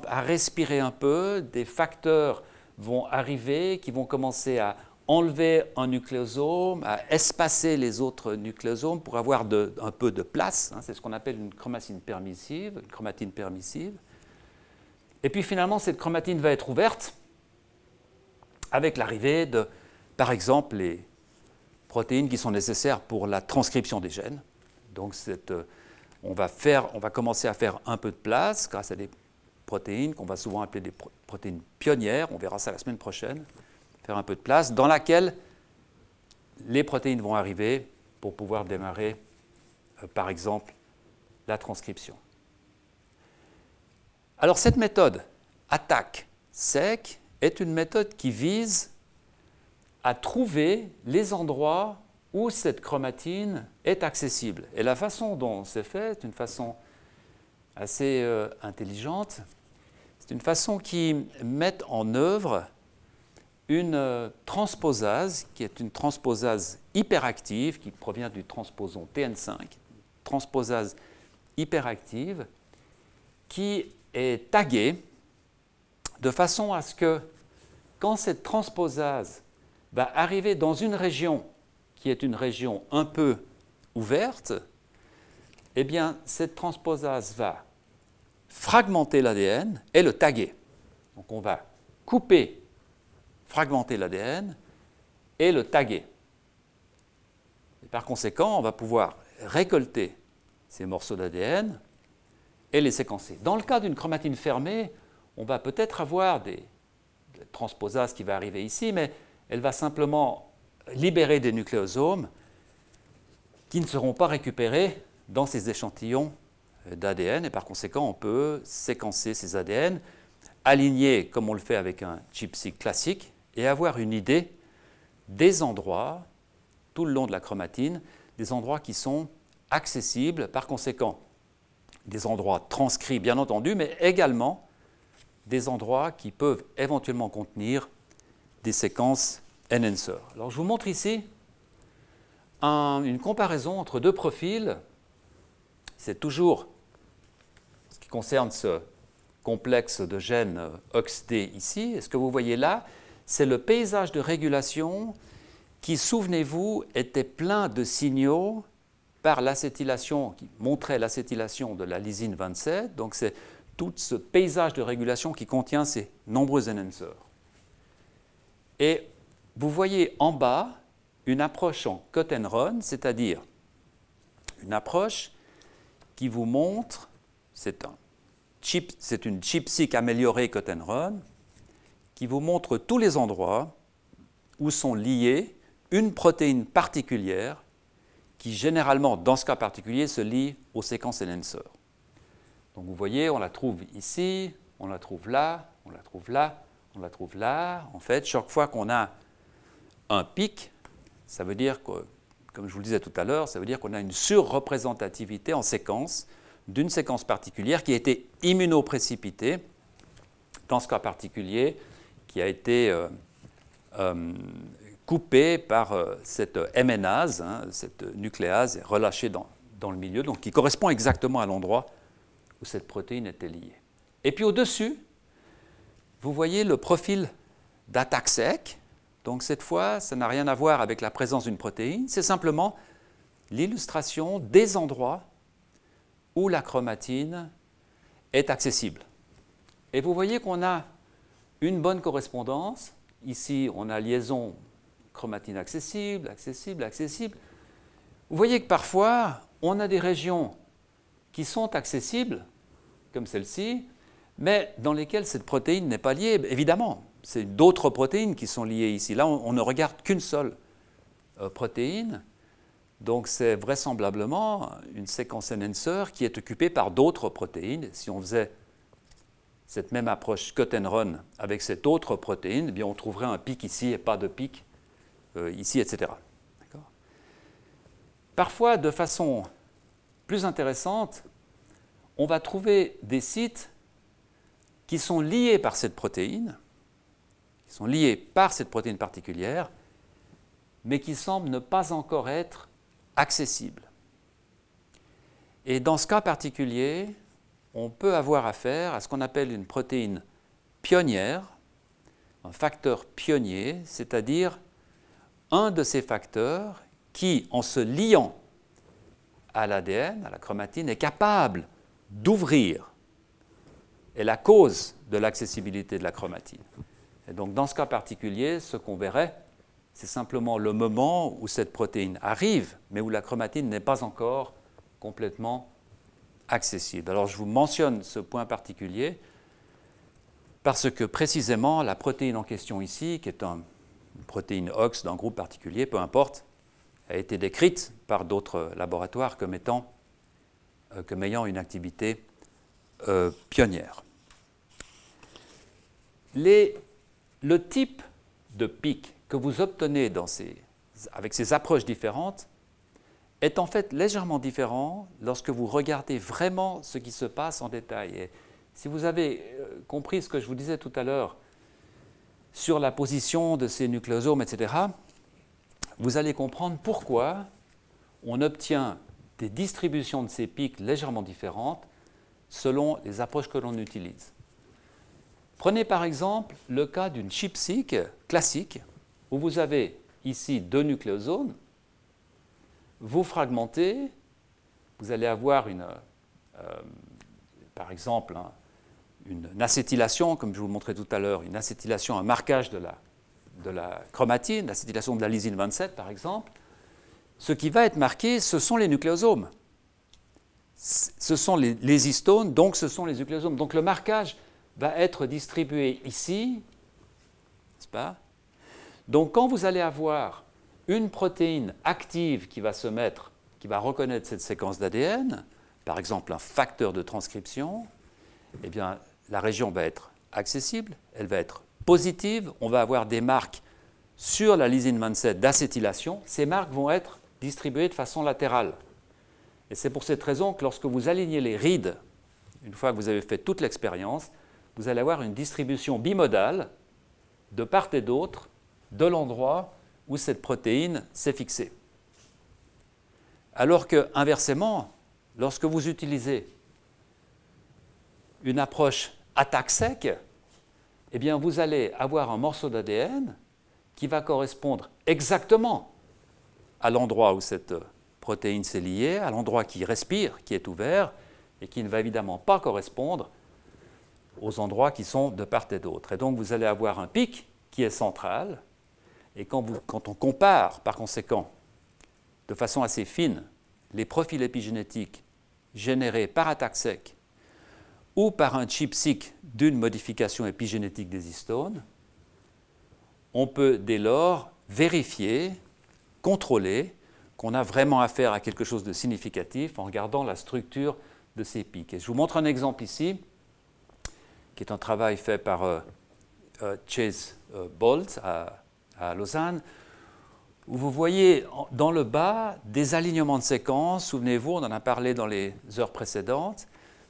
à respirer un peu, des facteurs vont arriver, qui vont commencer à enlever un nucléosome, à espacer les autres nucléosomes pour avoir un peu de place. Hein, c'est ce qu'on appelle une chromatine permissive. Et puis finalement, cette chromatine va être ouverte avec l'arrivée de, par exemple, les protéines qui sont nécessaires pour la transcription des gènes. Donc euh, on va commencer à faire un peu de place grâce à des protéines qu'on va souvent appeler des protéines pionnières. On verra ça la semaine prochaine faire un peu de place, dans laquelle les protéines vont arriver pour pouvoir démarrer, euh, par exemple, la transcription. Alors cette méthode attaque sec est une méthode qui vise à trouver les endroits où cette chromatine est accessible. Et la façon dont c'est fait est une façon assez euh, intelligente. C'est une façon qui met en œuvre une euh, transposase qui est une transposase hyperactive qui provient du transposon TN5, transposase hyperactive qui est taguée de façon à ce que quand cette transposase va arriver dans une région qui est une région un peu ouverte, eh bien cette transposase va fragmenter l'ADN et le taguer. Donc on va couper fragmenter l'ADN et le taguer. Et par conséquent, on va pouvoir récolter ces morceaux d'ADN et les séquencer. Dans le cas d'une chromatine fermée, on va peut-être avoir des, transposases qui va arriver ici, mais elle va simplement libérer des nucléosomes qui ne seront pas récupérés dans ces échantillons d'ADN et par conséquent on peut séquencer ces ADN, aligner comme on le fait avec un chipseq classique et avoir une idée des endroits, tout le long de la chromatine, des endroits qui sont accessibles, par conséquent, des endroits transcrits bien entendu, mais également des endroits qui peuvent éventuellement contenir des séquences enhancer. Alors je vous montre ici une comparaison entre deux profils. C'est toujours ce qui concerne ce complexe de gènes OXD ici. Et ce que vous voyez là, c'est le paysage de régulation qui, souvenez-vous, était plein de signaux par l'acétylation, qui montrait l'acétylation de la lysine 27. Donc c'est tout ce paysage de régulation qui contient ces nombreux enhancers. Et vous voyez en bas une approche en cut and run, c'est-à-dire une approche qui vous montre, c'est un chip, c'est une chipseek améliorée cut and run, qui vous montre tous les endroits où sont liées une protéine particulière qui généralement, dans ce cas particulier, se lie aux séquences enhancer. Donc vous voyez, on la trouve ici, on la trouve là, on la trouve là, on la trouve là. En fait, chaque fois qu'on a un pic, ça veut dire que, comme je vous le disais tout à l'heure, ça veut dire qu'on a une surreprésentativité en séquence d'une séquence particulière qui a été immunoprécipitée, dans ce cas particulier, qui a été euh, euh, coupée par euh, cette MNase, hein, cette nucléase, relâchée dans, dans, le milieu, donc qui correspond exactement à l'endroit où cette protéine était liée. Et puis au-dessus, vous voyez le profil d'attaque donc cette fois, ça n'a rien à voir avec la présence d'une protéine, c'est simplement l'illustration des endroits où la chromatine est accessible. Et vous voyez qu'on a une bonne correspondance. Ici, on a liaison chromatine accessible, accessible, accessible. Vous voyez que parfois, on a des régions qui sont accessibles, comme celle-ci, mais dans lesquelles cette protéine n'est pas liée. Évidemment, c'est d'autres protéines qui sont liées ici. Là, on, ne regarde qu'une seule euh, protéine. Donc, c'est vraisemblablement une séquence enhancer qui est occupée par d'autres protéines. Si on faisait cette même approche cut and run avec cette autre protéine, eh bien, on trouverait un pic ici et pas de pic euh, ici, etc. Parfois, de façon plus intéressante, on va trouver des sites qui sont liés par cette protéine, sont liés par cette protéine particulière, mais qui semblent ne pas encore être accessibles. Et dans ce cas particulier, on peut avoir affaire à ce qu'on appelle une protéine pionnière, un facteur pionnier, c'est-à-dire un de ces facteurs qui, en se liant à l'ADN, à la chromatine, est capable d'ouvrir, est la cause de l'accessibilité de la chromatine. Et donc dans ce cas particulier, ce qu'on verrait, c'est simplement le moment où cette protéine arrive, mais où la chromatine n'est pas encore complètement Alors je vous mentionne ce point particulier parce que précisément la protéine en question ici, qui est une protéine OX d'un groupe particulier, peu importe, a été décrite par d'autres laboratoires comme étant euh, comme ayant une activité euh, pionnière. Le type de pic que vous obtenez avec ces approches différentes est en fait légèrement différent lorsque vous regardez vraiment ce qui se passe en détail. Et si vous avez euh, compris ce que je vous disais tout à l'heure sur la position de ces nucléosomes, etc., vous allez comprendre pourquoi on obtient des distributions de ces pics légèrement différentes selon les approches que l'on utilise. Prenez par exemple le cas d'une chipseek classique où vous avez ici deux nucléosomes, vous fragmentez, vous allez avoir une, euh, par exemple une, acétylation, comme je vous montrais tout à l'heure, une acétylation, un marquage de la, de la chromatine, l'acétylation de la lysine 27 par exemple. Ce qui va être marqué, ce sont les nucléosomes. Ce sont les, les histones, donc ce sont les nucléosomes. Donc le marquage va être distribué ici, n'est-ce pas? Donc quand vous allez avoir une protéine active qui va se mettre, qui va reconnaître cette séquence d'ADN, par exemple un facteur de transcription, eh bien la région va être accessible, elle va être positive, on va avoir des marques sur la lysine 27 d'acétylation, ces marques vont être distribuées de façon latérale. Et c'est pour cette raison que lorsque vous alignez les rides, une fois que vous avez fait toute l'expérience, vous allez avoir une distribution bimodale de part et d'autre de l'endroit où cette protéine s'est fixée. Alors que, inversement, lorsque vous utilisez une approche attaque sec, eh bien, vous allez avoir un morceau d'ADN qui va correspondre exactement à l'endroit où cette protéine s'est liée, à l'endroit qui respire, qui est ouvert, et qui ne va évidemment pas correspondre aux endroits qui sont de part et d'autre. Et donc vous allez avoir un pic qui est central, et quand, on compare par conséquent de façon assez fine les profils épigénétiques générés par attaque sec ou par un chip-seq d'une modification épigénétique des histones, on peut dès lors vérifier, contrôler qu'on a vraiment affaire à quelque chose de significatif en regardant la structure de ces pics. Et je vous montre un exemple ici, qui est un travail fait par euh, euh, Chase euh, Bolt à, à, Lausanne, où vous voyez dans le bas des alignements de séquences. Souvenez-vous, on en a parlé dans les heures précédentes.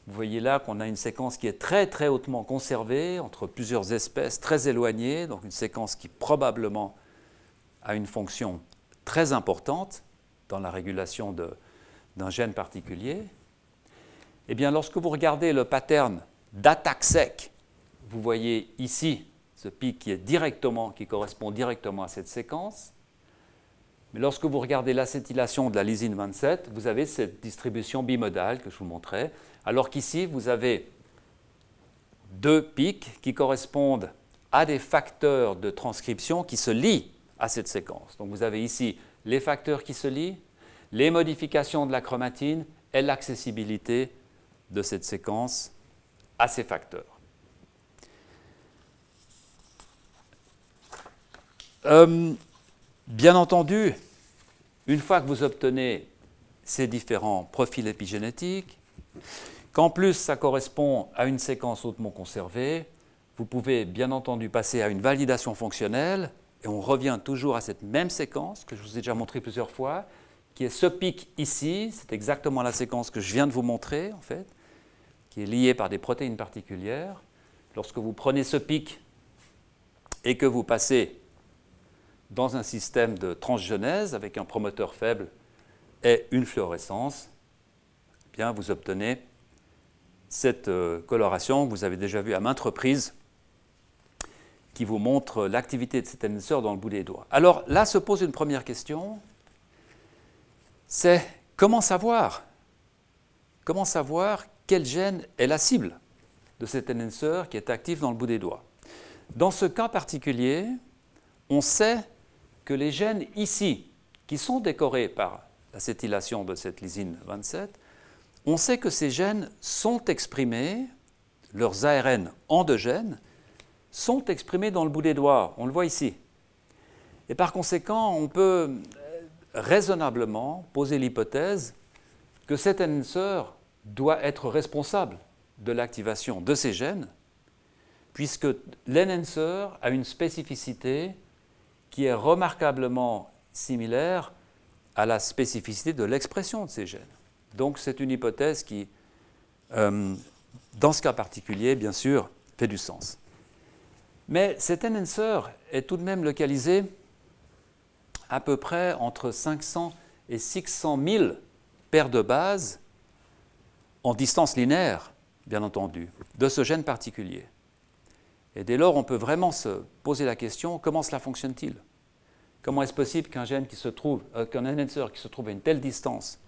Vous voyez là qu'on a une séquence qui est très très hautement conservée entre plusieurs espèces très éloignées, donc une séquence qui probablement a une fonction très importante dans la régulation d'un gène particulier. Eh bien, lorsque vous regardez le pattern d'attaque sec, vous voyez ici ce pic qui, qui correspond directement à cette séquence. Mais lorsque vous regardez l'acétylation de la lysine 27, vous avez cette distribution bimodale que je vous montrais, alors qu'ici, vous avez deux pics qui correspondent à des facteurs de transcription qui se lient à cette séquence. Donc vous avez ici les facteurs qui se lient, les modifications de la chromatine et l'accessibilité de cette séquence à ces facteurs. Euh, bien entendu, une fois que vous obtenez ces différents profils épigénétiques, qu'en plus ça correspond à une séquence hautement conservée, vous pouvez bien entendu passer à une validation fonctionnelle, et on revient toujours à cette même séquence que je vous ai déjà montrée plusieurs fois, qui est ce pic ici, c'est exactement la séquence que je viens de vous montrer en fait, qui est liée par des protéines particulières. Lorsque vous prenez ce pic et que vous passez dans un système de transgenèse avec un promoteur faible et une fluorescence, eh bien vous obtenez cette euh, coloration. Que vous avez déjà vue à maintes reprises qui vous montre l'activité de cet émetteur dans le bout des doigts. Alors là se pose une première question, c'est comment savoir Comment savoir quel gène est la cible de cet enhancer qui est actif dans le bout des doigts? Dans ce cas particulier, on sait que les gènes ici, qui sont décorés par l'acétylation de cette lysine 27, on sait que ces gènes sont exprimés, leurs ARN endogènes, sont exprimés dans le bout des doigts. On le voit ici. Et par conséquent, on peut raisonnablement poser l'hypothèse que cet enhancer doit être responsable de l'activation de ces gènes, puisque l'enhancer a une spécificité qui est remarquablement similaire à la spécificité de l'expression de ces gènes. Donc c'est une hypothèse qui, euh, dans ce cas particulier, bien sûr, fait du sens. Mais cet enhancer est tout de même localisé à peu près entre 500 et 600 000 paires de bases en distance linéaire, bien entendu, de ce gène particulier. Et dès lors, on peut vraiment se poser la question comment cela fonctionne-t-il? Comment est-ce possible qu'un gène qui se trouve, euh, qu'un enhancer qui se trouve à une telle distance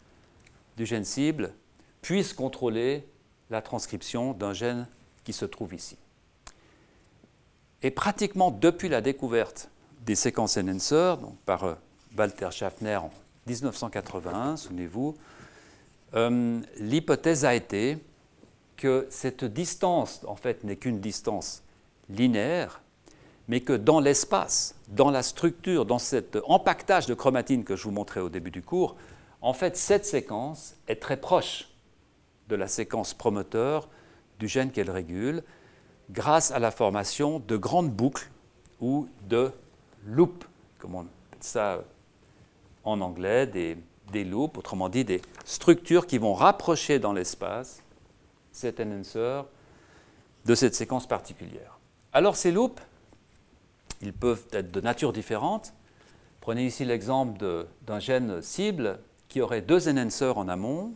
du gène cible puisse contrôler la transcription d'un gène qui se trouve ici? Et pratiquement depuis la découverte des séquences enhancer, par euh, Walter Schaffner en 1981, souvenez-vous, euh, l'hypothèse a été que cette distance, en fait, n'est qu'une distance linéaire, mais que dans l'espace, dans la structure, dans cet empaquetage de chromatine que je vous montrais au début du cours, en fait, cette séquence est très proche de la séquence promoteur du gène qu'elle régule, grâce à la formation de grandes boucles ou de loops, comme on appelle ça en anglais, des, des loops, autrement dit des structures qui vont rapprocher dans l'espace cet enhancer de cette séquence particulière. Alors ces loops, ils peuvent être de nature différente. Prenez ici l'exemple d'un gène cible qui aurait deux enhancers en amont.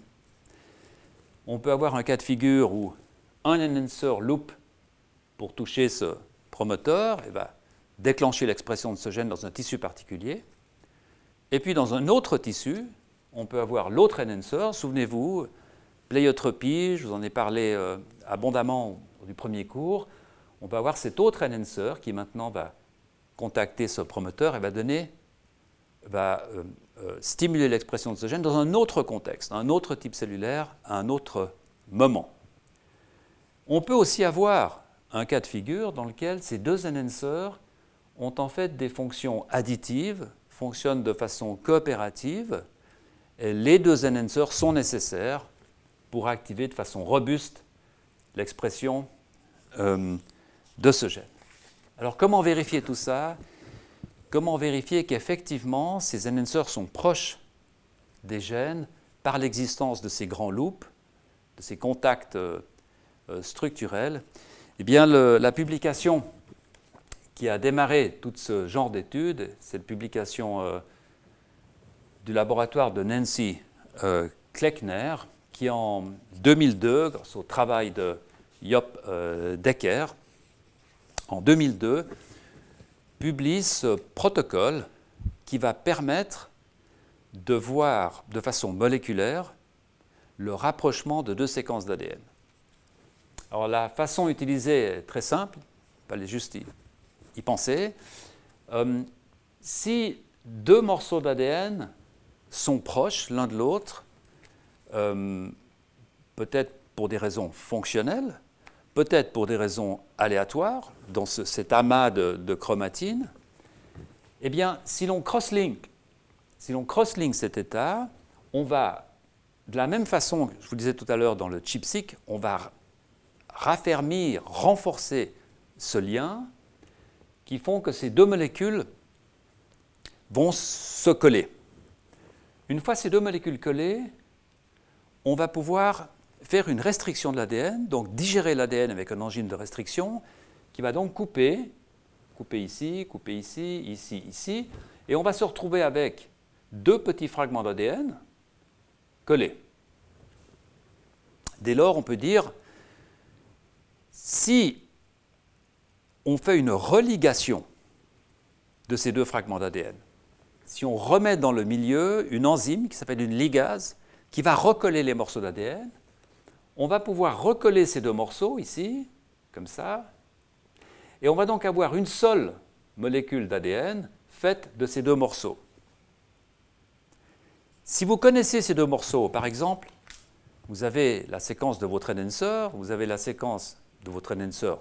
On peut avoir un cas de figure où un enhancer loop pour toucher ce promoteur et va déclencher l'expression de ce gène dans un tissu particulier. Et puis dans un autre tissu, on peut avoir l'autre enhancer. Souvenez-vous, pléiotropie, je vous en ai parlé euh, abondamment du premier cours. On peut avoir cet autre enhancer qui maintenant va contacter ce promoteur et va donner, va euh, euh, stimuler l'expression de ce gène dans un autre contexte, un autre type cellulaire, à un autre moment. On peut aussi avoir un cas de figure dans lequel ces deux enhancers ont en fait des fonctions additives, fonctionnent de façon coopérative, et les deux enhancers sont nécessaires pour activer de façon robuste l'expression euh, de ce gène. Alors comment vérifier tout ça? Comment vérifier qu'effectivement ces enhancers sont proches des gènes par l'existence de ces grands loops, de ces contacts euh, euh, structurels? Eh bien, la publication qui a démarré tout ce genre d'études, cette publication euh, du laboratoire de Nancy Kleckner, qui en 2002, grâce au travail de Job Decker, en 2002, publie ce protocole qui va permettre de voir de façon moléculaire le rapprochement de deux séquences d'ADN. Alors la façon utilisée est très simple, il fallait juste y, penser. Euh, si deux morceaux d'ADN sont proches l'un de l'autre, euh, peut-être pour des raisons fonctionnelles, peut-être pour des raisons aléatoires, dans cet amas de, chromatine, eh bien, si l'on cross-link, cet état, on va, de la même façon, je vous disais tout à l'heure dans le chipsic, on va raffermir, renforcer ce lien qui font que ces deux molécules vont se coller. Une fois ces deux molécules collées, on va pouvoir faire une restriction de l'ADN, donc digérer l'ADN avec un enzyme de restriction, qui va donc couper, couper ici, couper ici, ici, ici, et on va se retrouver avec deux petits fragments d'ADN collés. Dès lors, on peut dire, si on fait une religation de ces deux fragments d'ADN, si on remet dans le milieu une enzyme qui s'appelle une ligase, qui va recoller les morceaux d'ADN, on va pouvoir recoller ces deux morceaux ici, comme ça, et on va donc avoir une seule molécule d'ADN faite de ces deux morceaux. Si vous connaissez ces deux morceaux, par exemple, vous avez la séquence de votre enhancer, vous avez la séquence de votre enhancer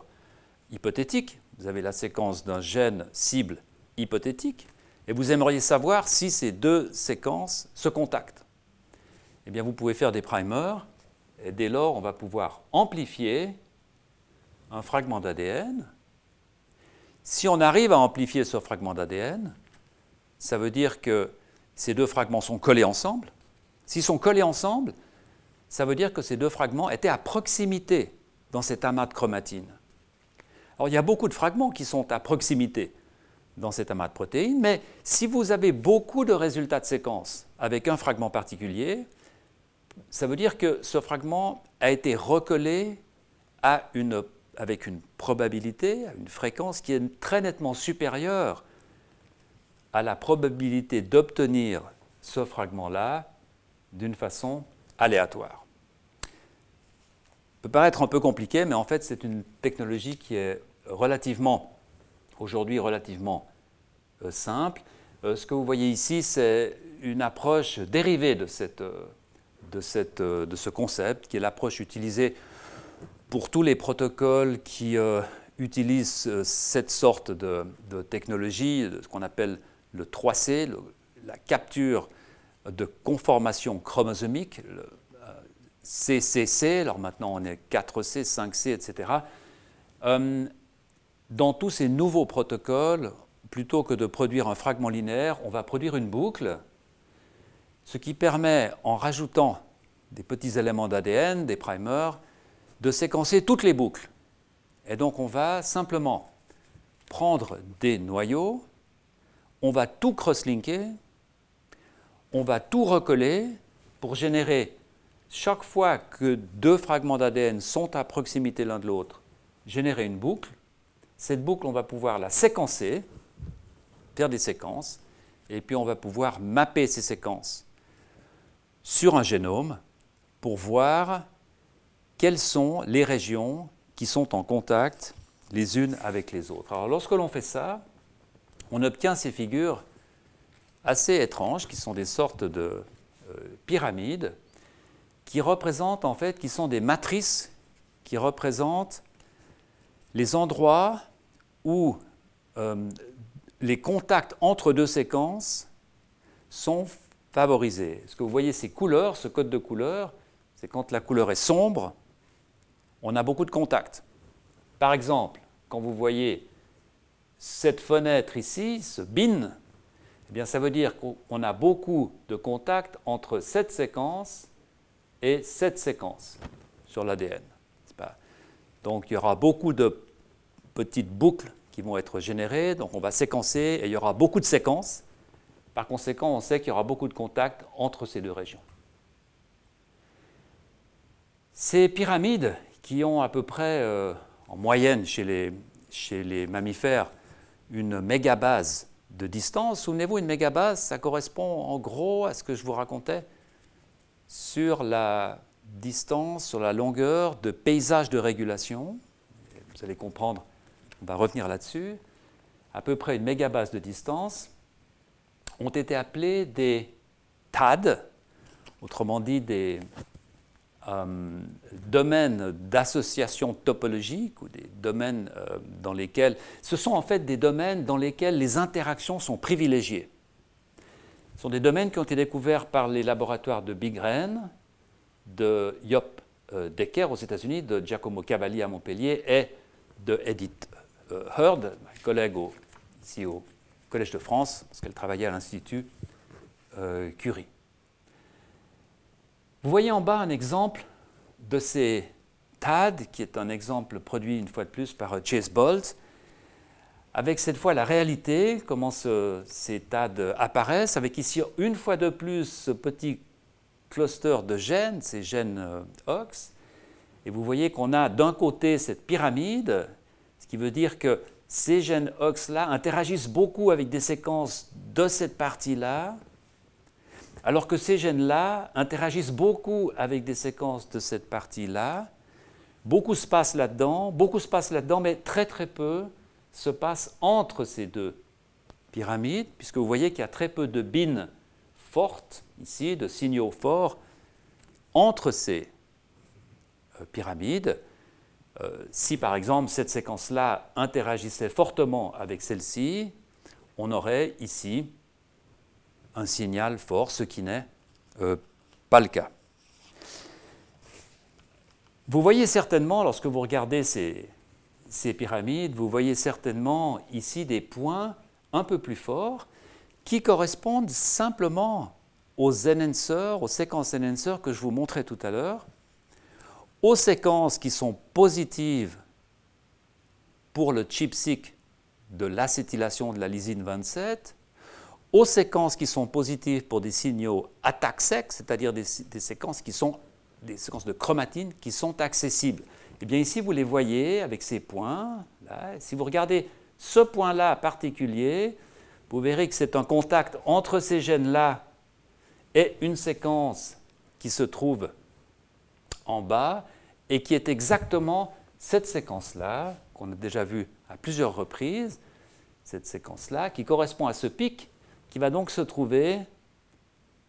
hypothétique, vous avez la séquence d'un gène cible hypothétique, et vous aimeriez savoir si ces deux séquences se contactent. Eh bien, vous pouvez faire des primers dès lors, on va pouvoir amplifier un fragment d'ADN. Si on arrive à amplifier ce fragment d'ADN, ça veut dire que ces deux fragments sont collés ensemble. S'ils sont collés ensemble, ça veut dire que ces deux fragments étaient à proximité dans cet amas de chromatine. Alors il y a beaucoup de fragments qui sont à proximité dans cet amas de protéines, mais si vous avez beaucoup de résultats de séquence avec un fragment particulier, ça veut dire que ce fragment a été recollé avec une probabilité, une fréquence qui est très nettement supérieure à la probabilité d'obtenir ce fragment-là d'une façon aléatoire. Ça peut paraître un peu compliqué, mais en fait c'est une technologie qui est relativement, aujourd'hui relativement euh, simple. Euh, ce que vous voyez ici, c'est une approche dérivée de cette, euh, euh, de, ce concept, qui est l'approche utilisée pour tous les protocoles qui euh, utilisent euh, cette sorte de, technologie, ce qu'on appelle le 3C, la capture de conformation chromosomique, le CCC, alors maintenant on est 4C, 5C, etc. dans tous ces nouveaux protocoles, plutôt que de produire un fragment linéaire, on va produire une boucle ce qui permet, en rajoutant des petits éléments d'ADN, des primers, de séquencer toutes les boucles. Et donc on va simplement prendre des noyaux, on va tout cross-linker, on va tout recoller pour générer, chaque fois que deux fragments d'ADN sont à proximité l'un de l'autre, générer une boucle. Cette boucle, on va pouvoir la séquencer, faire des séquences, et puis on va pouvoir mapper ces séquences sur un génome pour voir quelles sont les régions qui sont en contact les unes avec les autres. Alors lorsque l'on fait ça, on obtient ces figures assez étranges qui sont des sortes de euh, pyramides qui représentent en fait, qui sont des matrices qui représentent les endroits où euh, les contacts entre deux séquences sont favorisés. Ce que vous voyez, ces couleurs, ce code de couleurs, c'est quand la couleur est sombre, on a beaucoup de contacts. Par exemple, quand vous voyez cette fenêtre ici, ce bin, eh bien, ça veut dire qu'on a beaucoup de contacts entre cette séquence et cette séquence sur l'ADN. Donc il y aura beaucoup de petites boucles qui vont être générées, donc on va séquencer et il y aura beaucoup de séquences. Par conséquent, on sait qu'il y aura beaucoup de contacts entre ces deux régions. Ces pyramides, qui ont à peu près, euh, en moyenne chez les, mammifères, une mégabase de distance. Souvenez-vous, une mégabase, ça correspond en gros à ce que je vous racontais sur la distance, sur la longueur de paysage de régulation. Vous allez comprendre, on va revenir là-dessus. À peu près une mégabase de distance ont été appelés des TAD, autrement dit des euh, domaines d'association topologique ou des domaines euh, dans lesquels ce sont en fait des domaines dans lesquels les interactions sont privilégiées. Ce sont des domaines qui ont été découverts par les laboratoires de Big de Yop euh, Decker aux États-Unis, de Giacomo Cavalli à Montpellier et de Edith Heard, ma collègue ici au Collège de France, parce qu'elle travaillait à l'Institut Curie. Vous voyez en bas un exemple de ces TAD, qui est un exemple produit une fois de plus par euh, Chase Bolt, avec cette fois la réalité, comment ces TAD apparaissent, avec ici une fois de plus ce petit cluster de gènes, ces gènes euh, OX, et vous voyez qu'on a d'un côté cette pyramide, ce qui veut dire que ces gènes OX-là interagissent beaucoup avec des séquences de cette partie-là, alors que ces gènes-là interagissent beaucoup avec des séquences de cette partie-là. Beaucoup se passe là-dedans, beaucoup se passe là-dedans, mais très très peu se passe entre ces deux pyramides, puisque vous voyez qu'il y a très peu de bines fortes ici, de signaux forts entre ces euh, pyramides. Euh, si par exemple cette séquence-là interagissait fortement avec celle-ci, on aurait ici un signal fort, ce qui n'est euh, pas le cas. Vous voyez certainement, lorsque vous regardez ces, pyramides, vous voyez certainement ici des points un peu plus forts qui correspondent simplement aux enhancers, aux séquences enhancers que je vous montrais tout à l'heure, aux séquences qui sont positives pour le chip-seq de l'acétylation de la lysine 27 aux séquences qui sont positives pour des signaux attaque sec, c'est-à-dire des, séquences qui sont des séquences de chromatine qui sont accessibles. Et eh bien ici, vous les voyez avec ces points. Si vous regardez ce point-là particulier, vous verrez que c'est un contact entre ces gènes-là et une séquence qui se trouve en bas et qui est exactement cette séquence-là, qu'on a déjà vue à plusieurs reprises, cette séquence-là, qui correspond à ce pic qui va donc se trouver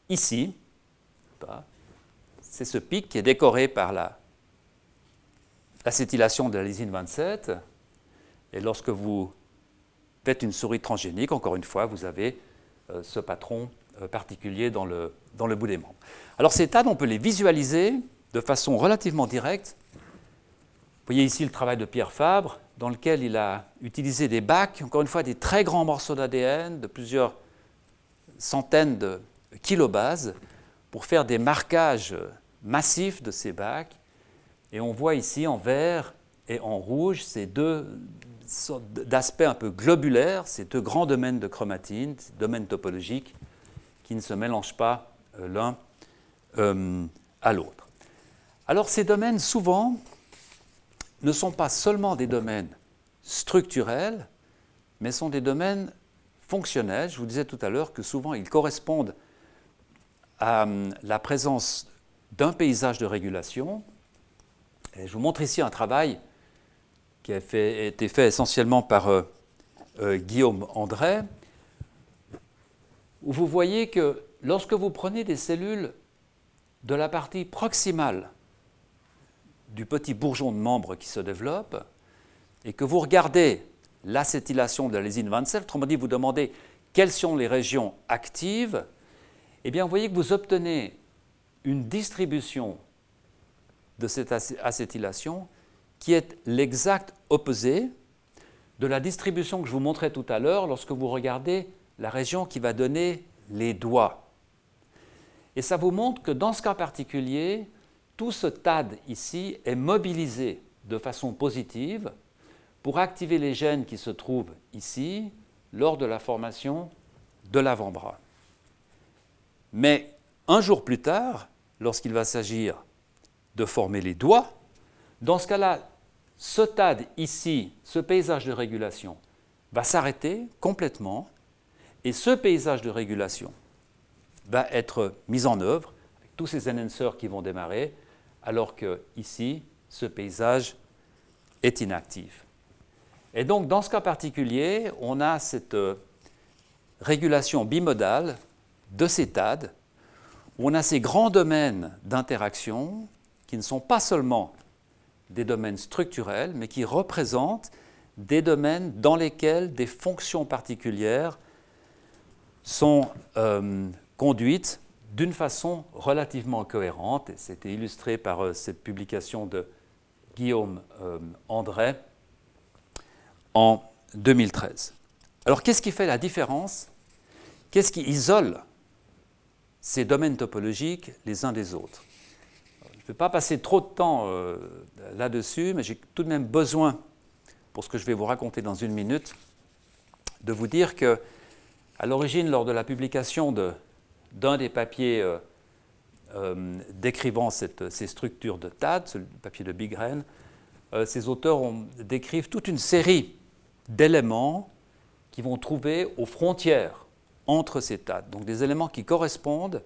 ici. C'est ce pic qui est décoré par l'acétylation de la lysine 27. Et lorsque vous faites une souris transgénique, encore une fois, vous avez euh, ce patron euh, particulier dans le, dans le bout des membres. Alors ces TAD, on peut les visualiser de façon relativement directe. Vous voyez ici le travail de Pierre Fabre, dans lequel il a utilisé des bacs, encore une fois des très grands morceaux d'ADN de plusieurs centaines de kilobases pour faire des marquages massifs de ces bacs. Et on voit ici en vert et en rouge ces deux d'aspect un peu globulaire, ces deux grands domaines de chromatine, ces domaines topologiques, qui ne se mélangent pas euh, l'un euh, à l'autre. Alors ces domaines, souvent, ne sont pas seulement des domaines structurels, mais sont des domaines fonctionnels. Je vous disais tout à l'heure que souvent ils correspondent à hum, la présence d'un paysage de régulation. Je vous montre ici un travail qui a été fait essentiellement par euh, euh, Guillaume André, où vous voyez que lorsque vous prenez des cellules de la partie proximale du petit bourgeon de membre qui se développe, et que vous regardez l'acétylation de la lésine 27, autrement dit, vous demandez quelles sont les régions actives, eh bien, vous voyez que vous obtenez une distribution de cette acétylation qui est l'exact opposé de la distribution que je vous montrais tout à l'heure lorsque vous regardez la région qui va donner les doigts. Et ça vous montre que dans ce cas particulier, tout ce TAD ici est mobilisé de façon positive pour activer les gènes qui se trouvent ici lors de la formation de l'avant-bras. Mais un jour plus tard, lorsqu'il va s'agir de former les doigts, dans ce cas-là, ce TAD ici, ce paysage de régulation, va s'arrêter complètement et ce paysage de régulation va être mis en œuvre avec tous ces enhancers qui vont démarrer, alors que ici, ce paysage est inactif. Et donc, dans ce cas particulier, on a cette euh, régulation bimodale de ces TAD, où on a ces grands domaines d'interaction qui ne sont pas seulement des domaines structurels, mais qui représentent des domaines dans lesquels des fonctions particulières sont euh, conduites d'une façon relativement cohérente. C'était illustré par euh, cette publication de Guillaume André en 2013. Alors qu'est-ce qui fait la différence? Qu'est-ce qui isole ces domaines topologiques les uns des autres? Je ne vais pas passer trop de temps euh, là-dessus, mais j'ai tout de même besoin, pour ce que je vais vous raconter dans une minute, de vous dire que, à l'origine, lors de la publication d'un des papiers euh, euh, décrivant ces structures de TAD, le papier de Bigren, ces auteurs décrivent toute une série d'éléments qui vont trouver aux frontières entre ces tas, donc des éléments qui correspondent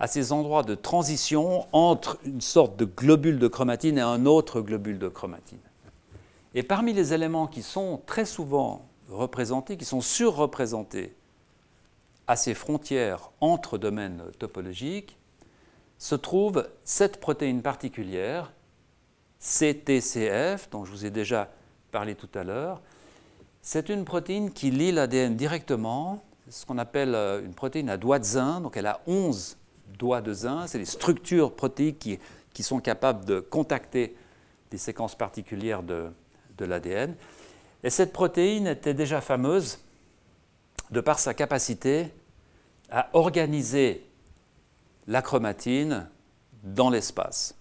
à ces endroits de transition entre une sorte de globule de chromatine et un autre globule de chromatine. Et parmi les éléments qui sont très souvent représentés, qui sont surreprésentés à ces frontières entre domaines topologiques, se trouve cette protéine particulière, CTCF, dont je vous ai déjà parlé tout à l'heure, c'est une protéine qui lie l'ADN directement, ce qu'on appelle euh, une protéine à doigts de zinc, donc elle a 11 doigts de zinc, c'est des structures protéiques qui, qui, sont capables de contacter des séquences particulières de, de l'ADN. Et cette protéine était déjà fameuse de par sa capacité à organiser la chromatine dans l'espace.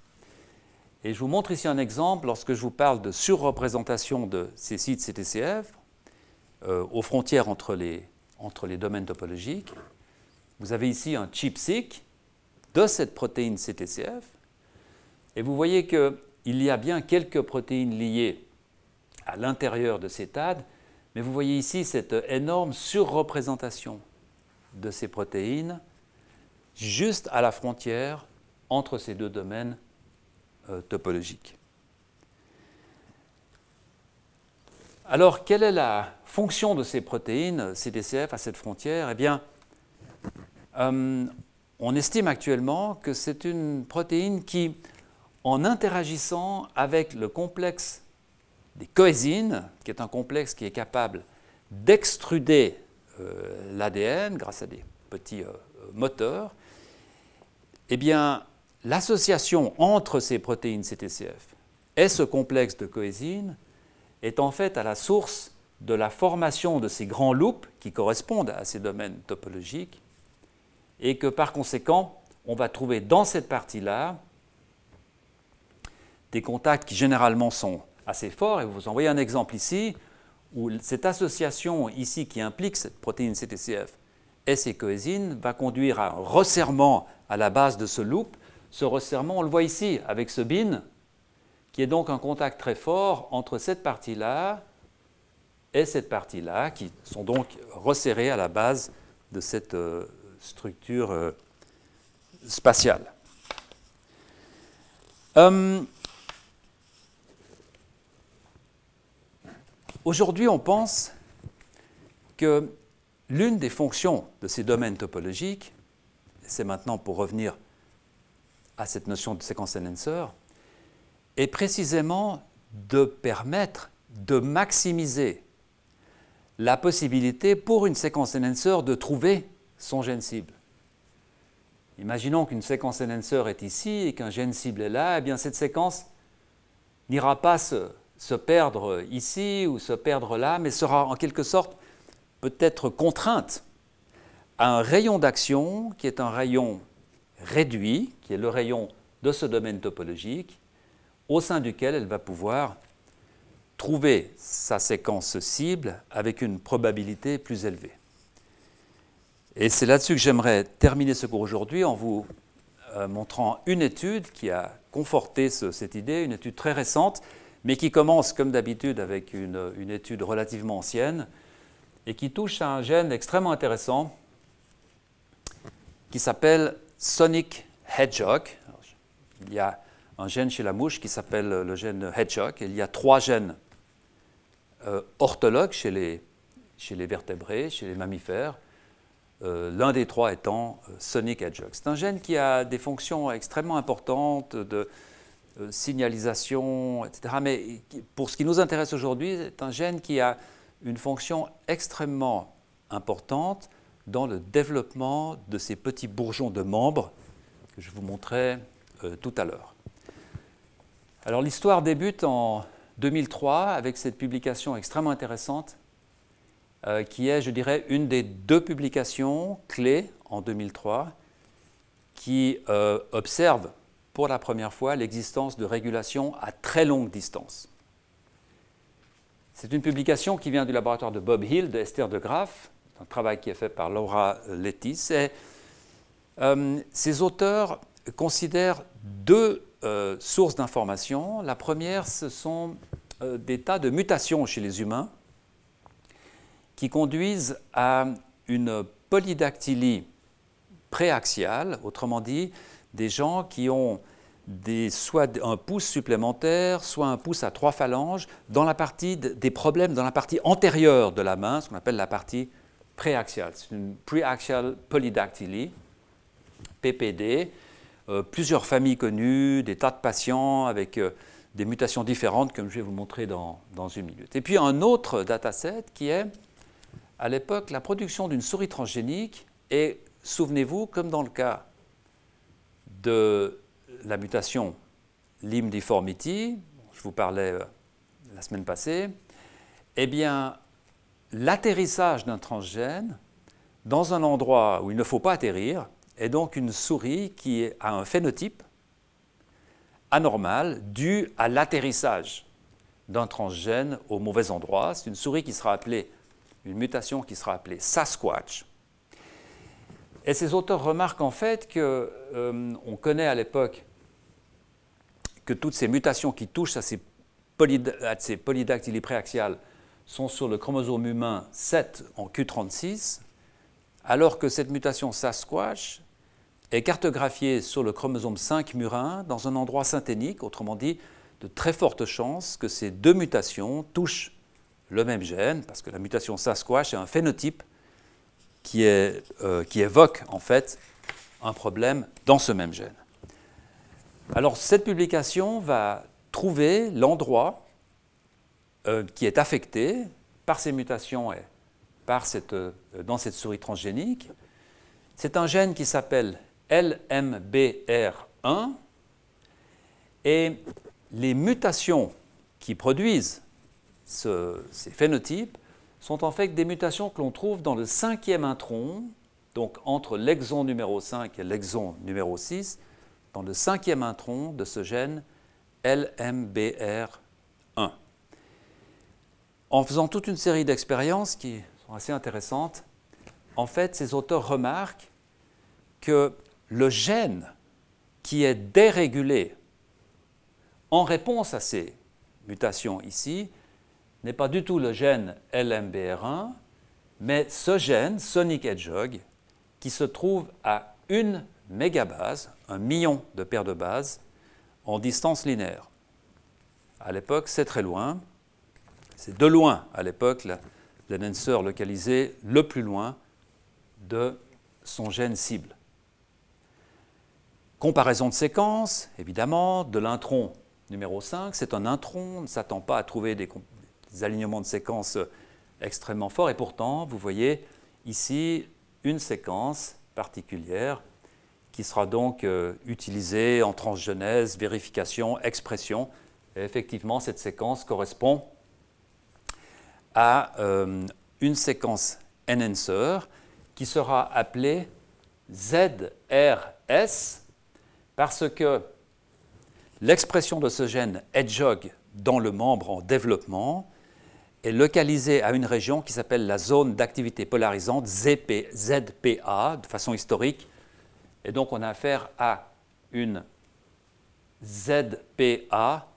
Et je vous montre ici un exemple lorsque je vous parle de surreprésentation de ces sites CTCF. Euh, aux frontières entre les, entre les domaines topologiques. Vous avez ici un chip-seq de cette protéine CTCF, et vous voyez qu'il y a bien quelques protéines liées à l'intérieur de ces TAD, mais vous voyez ici cette énorme surreprésentation de ces protéines juste à la frontière entre ces deux domaines euh, topologiques. Alors, quelle est la fonction de ces protéines CDCF à cette frontière? Eh bien, euh, on estime actuellement que c'est une protéine qui, en interagissant avec le complexe des coésines, qui est un complexe qui est capable d'extruder l'ADN grâce à des petits euh, moteurs, eh bien, l'association entre ces protéines CTCF et ce complexe de coésine est en fait à la source de la formation de ces grands loops qui correspondent à ces domaines topologiques, et que par conséquent, on va trouver dans cette partie-là des contacts qui généralement sont assez forts. Et vous envoyez un exemple ici. Où cette association ici qui implique cette protéine CTCF et ces coésines va conduire à un resserrement à la base de ce loop. Ce resserrement, on le voit ici avec ce bin, qui est donc un contact très fort entre cette partie-là et cette partie-là, qui sont donc resserrées à la base de cette euh, structure euh, spatiale. Hum, aujourd'hui, on pense que l'une des fonctions de ces domaines topologiques, c'est maintenant pour revenir à cette notion de séquence enhancer, est précisément de permettre de maximiser la possibilité pour une séquence enhancer de trouver son gène cible. Imaginons qu'une séquence enhancer est ici et qu'un gène cible est là, eh bien cette séquence n'ira pas se, se, perdre ici ou se perdre là, mais sera en quelque sorte peut-être contrainte à un rayon d'action qui est un rayon réduit, qui est le rayon de ce domaine topologique, au sein duquel elle va pouvoir trouver sa séquence cible avec une probabilité plus élevée. Et c'est là-dessus que j'aimerais terminer ce cours aujourd'hui en vous euh, montrant une étude qui a conforté cette idée, une étude très récente, mais qui commence comme d'habitude avec une, étude relativement ancienne et qui touche à un gène extrêmement intéressant qui s'appelle Sonic Hedgehog. il y a un gène chez la mouche qui s'appelle le gène Hedgehog. Il y a trois gènes euh, orthologues chez les, vertébrés, chez les mammifères. Euh, l'un des trois étant euh, Sonic Hedgehog. C'est un gène qui a des fonctions extrêmement importantes de signalisation, etc. Mais pour ce qui nous intéresse aujourd'hui, c'est un gène qui a une fonction extrêmement importante dans le développement de ces petits bourgeons de membres que je vous montrais tout à l'heure. Alors l'histoire débute en 2003 avec cette publication extrêmement intéressante euh, qui est, je dirais, une des deux publications clés en 2003 qui euh, observe pour la première fois l'existence de régulation à très longue distance. C'est une publication qui vient du laboratoire de Bob Hill, de Esther de Graaf, un travail qui est fait par Laura Lettis. Et, euh, ces auteurs considèrent deux sources d'information. La première, ce sont des tas de mutations chez les humains qui conduisent à une polydactylie préaxiale, autrement dit, des gens qui ont soit un pouce supplémentaire, soit un pouce à trois phalanges, dans la partie des problèmes dans la partie antérieure de la main, ce qu'on appelle la partie préaxiale. C'est une preaxial polydactyly, PPD, euh, plusieurs familles connues, des tas de patients avec euh, des mutations différentes, comme je vais vous montrer dans, dans une minute. Et puis un autre dataset qui est à l'époque la production d'une souris transgénique et, souvenez-vous, comme dans le cas de la mutation limb deformity, je vous parlais euh, la semaine passée, eh bien, l'atterrissage d'un transgène dans un endroit où il ne faut pas atterrir est donc une souris qui a un phénotype anormal dû à l'atterrissage d'un transgène au mauvais endroit. C'est une souris qui sera appelée une mutation qui sera appelée Sasquatch. Et ces auteurs remarquent en fait qu'on euh, connaît à l'époque que toutes ces mutations qui touchent à ces, polydactylies préaxiales sont sur le chromosome humain 7 en Q36, alors que cette mutation Sasquatch est cartographiée sur le chromosome 5 murin dans un endroit synthénique, autrement dit, de très fortes chances que ces deux mutations touchent le même gène, parce que la mutation Sasquatch est un phénotype euh, qui évoque en fait un problème dans ce même gène. Alors cette publication va trouver l'endroit euh, qui est affecté par ces mutations et par cette, euh, dans cette souris transgénique. C'est un gène qui s'appelle LMBR1 et les mutations qui produisent ces phénotypes sont en fait des mutations que l'on trouve dans le cinquième intron, donc entre l'exon numéro 5 et l'exon numéro 6, dans le cinquième intron de ce gène LMBR1. en faisant toute une série d'expériences qui sont assez intéressantes, en fait, ces auteurs remarquent que le gène qui est dérégulé en réponse à ces mutations ici n'est pas du tout le gène LMBR1, mais ce gène, Sonic Hedgehog, qui se trouve à une mégabase, un million de paires de bases, en distance linéaire. À l'époque, c'est très loin. C'est de loin, à l'époque, l'enhancer localisé le plus loin de son gène cible. Comparaison de séquences, évidemment, de l'intron numéro 5, c'est un intron, on ne s'attend pas à trouver des, alignements de séquences extrêmement forts, et pourtant, vous voyez ici une séquence particulière qui sera donc euh, utilisée en transgenèse, vérification, expression. Effectivement, cette séquence correspond à euh, une séquence enhancer qui sera appelée ZRS parce que l'expression de ce gène hedgehog dans le membre en développement est localisée à une région qui s'appelle la zone d'activité polarisante ZPA de façon historique. Et donc on a affaire à une ZPA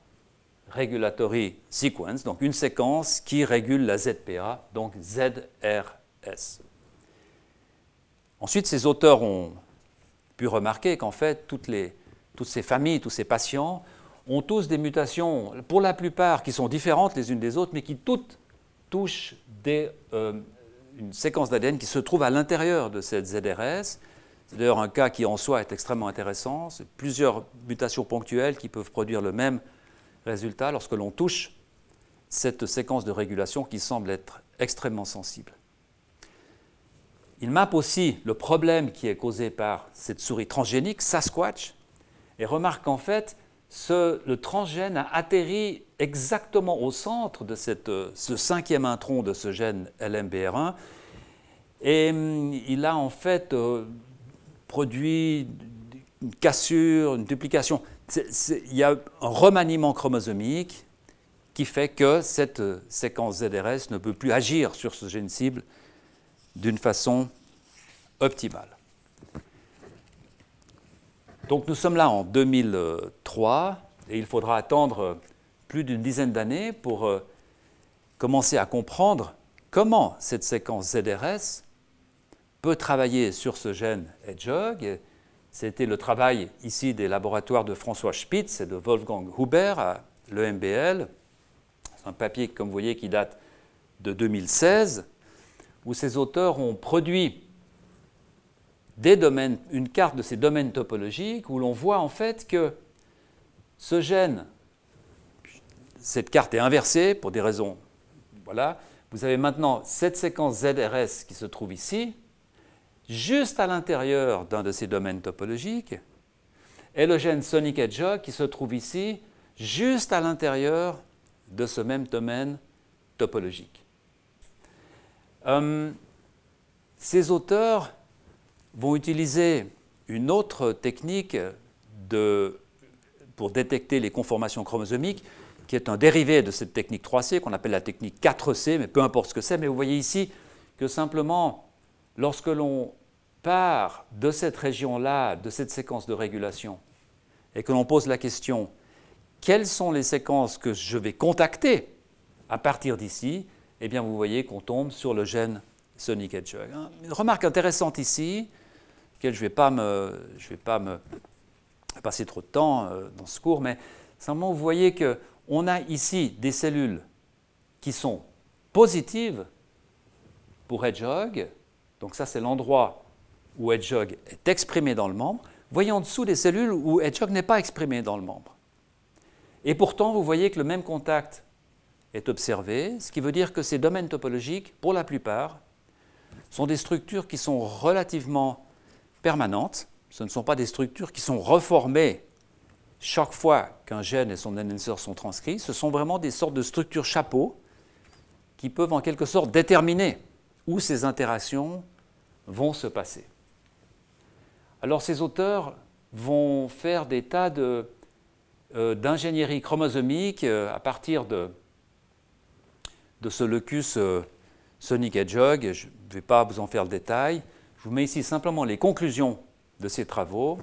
regulatory sequence, donc une séquence qui régule la ZPA, donc ZRS. Ensuite, ces auteurs ont pu remarquer qu'en fait, toutes, les, toutes ces familles, tous ces patients ont tous des mutations, pour la plupart, qui sont différentes les unes des autres, mais qui toutes touchent euh, une séquence d'ADN qui se trouve à l'intérieur de cette ZRS. C'est d'ailleurs un cas qui en soi est extrêmement intéressant. C'est plusieurs mutations ponctuelles qui peuvent produire le même résultat lorsque l'on touche cette séquence de régulation qui semble être extrêmement sensible. Il mappe aussi le problème qui est causé par cette souris transgénique, Sasquatch, et remarque qu'en fait, le transgène a atterri exactement au centre de cette, ce cinquième intron de ce gène LMBR1, et hum, il a en fait euh, produit une cassure, une duplication il y a un remaniement chromosomique qui fait que cette euh, séquence ZRS ne peut plus agir sur ce gène cible d'une façon optimale. Donc nous sommes là en 2003 et il faudra attendre plus d'une dizaine d'années pour euh, commencer à comprendre comment cette séquence ZRS peut travailler sur ce gène hedgehog c'était le travail ici des laboratoires de François Spitz et de Wolfgang Huber à l'EMBL. C'est un papier, comme vous voyez, qui date de 2016, où ces auteurs ont produit une carte de ces domaines topologiques où l'on voit en fait que ce gène, cette carte est inversée pour des raisons. Voilà. Vous avez maintenant cette séquence ZRS qui se trouve ici, juste à l'intérieur d'un de ces domaines topologiques, et le gène Sonic Hedgehog qui se trouve ici, juste à l'intérieur de ce même domaine topologique. Hum, ces auteurs vont utiliser une autre technique pour détecter les conformations chromosomiques, qui est un dérivé de cette technique 3C, qu'on appelle la technique 4C, mais peu importe ce que c'est, mais vous voyez ici que simplement lorsque l'on part de cette région-là, de cette séquence de régulation, et que l'on pose la question, quelles sont les séquences que je vais contacter à partir d'ici Eh bien, vous voyez qu'on tombe sur le gène Sonic Hedgehog. Une remarque intéressante ici, je ne vais pas me, je vais pas me passer trop de temps euh, dans ce cours, mais simplement vous voyez qu'on a ici des cellules qui sont positives pour Hedgehog, donc ça c'est l'endroit où Hedgehog est exprimé dans le membre, voyez en dessous des cellules où Hedgehog n'est pas exprimé dans le membre. Et pourtant, vous voyez que le même contact est observé, ce qui veut dire que ces domaines topologiques, pour la plupart, sont des structures qui sont relativement Ce ne sont pas des structures qui sont reformées chaque fois qu'un gène et son enhancer sont transcrits. Ce sont vraiment des sortes de structures chapeaux qui peuvent en quelque sorte déterminer où ces interactions vont se passer. Alors ces auteurs vont faire des tas euh, d'ingénierie chromosomique euh, à partir de, de ce locus euh, Sonic Hedgehog, je ne vais pas vous en faire le détail. Je vous mets ici simplement les conclusions de ces travaux.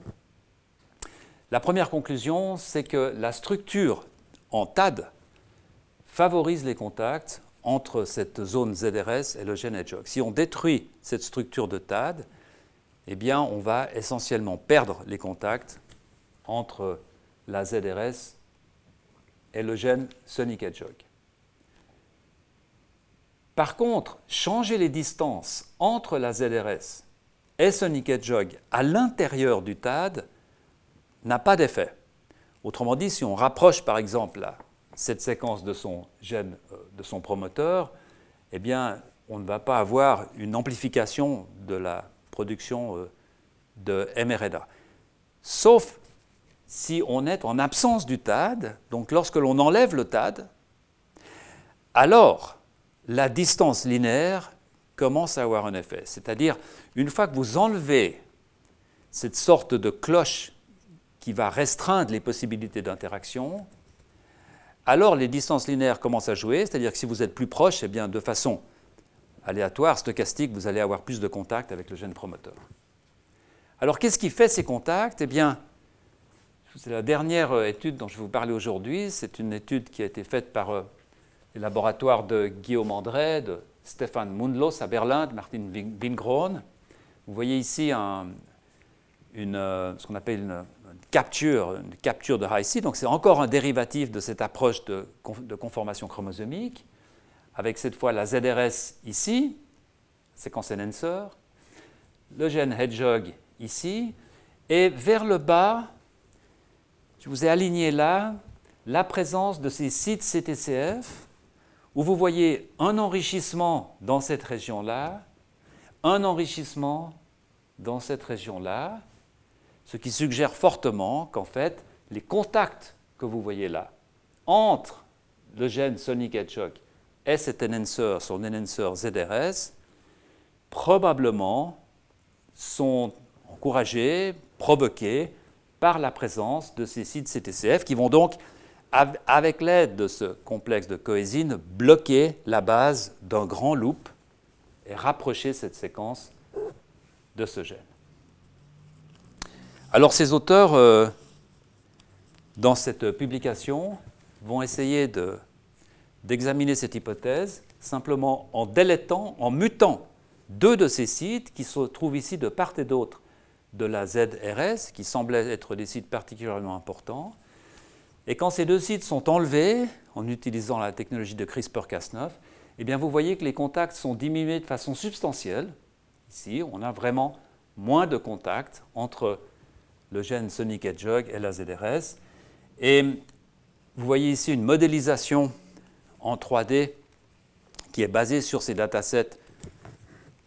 La première conclusion, c'est que la structure en TAD favorise les contacts entre cette zone ZRS et le gène Hedgehog. Si on détruit cette structure de TAD, eh bien, on va essentiellement perdre les contacts entre la ZRS et le gène Sonic Hedgehog. Par contre, changer les distances entre la ZRS et Sonic Hedgehog à l'intérieur du TAD n'a pas d'effet. Autrement dit, si on rapproche par exemple cette séquence de son gène, euh, de son promoteur, eh bien, on ne va pas avoir une amplification de la production euh, de mRNA. Sauf si on est en absence du TAD, donc lorsque l'on enlève le TAD, alors la distance linéaire commence à avoir un effet. C'est-à-dire, une fois que vous enlevez cette sorte de cloche qui va restreindre les possibilités d'interaction, alors les distances linéaires commencent à jouer, c'est-à-dire que si vous êtes plus proche, eh bien, de façon aléatoire, stochastique, vous allez avoir plus de contact avec le gène promoteur. Alors qu'est-ce qui fait ces contacts? Eh bien, c'est la dernière euh, étude dont je vais vous parler aujourd'hui. C'est une étude qui a été faite par euh, les laboratoires de Guillaume André, de Stéphane Mundlos à Berlin, Martin Wingron. Vous voyez ici euh, ce qu'on appelle une, capture, une capture de high Donc c'est encore un dérivatif de cette approche de, de, conformation chromosomique, avec cette fois la ZRS ici, séquence enhancer, le gène hedgehog ici, et vers le bas, je vous ai aligné là la présence de ces sites CTCF, où vous voyez un enrichissement dans cette région-là, un enrichissement dans cette région-là, ce qui suggère fortement qu'en fait, les contacts que vous voyez là entre le gène Sonic Hedgehog et cet enhancer, son enhancer ZRS, probablement sont encouragés, provoqués par la présence de ces sites CTCF qui vont donc, avec l'aide de ce complexe de coésine, bloquer la base d'un grand loop et rapprocher cette séquence de ce gène. Alors ces auteurs, euh, dans cette publication, vont essayer d'examiner cette hypothèse simplement en délétant, en mutant deux de ces sites qui se trouvent ici de part et d'autre de la ZRS, qui semblait être des sites particulièrement importants. Et quand ces deux sites sont enlevés, en utilisant la technologie de CRISPR-Cas9, eh bien vous voyez que les contacts sont diminués de façon substantielle. Ici, on a vraiment moins de contacts entre le gène Sonic Hedgehog et la ZRS. Et vous voyez ici une modélisation en 3D qui est basée sur ces datasets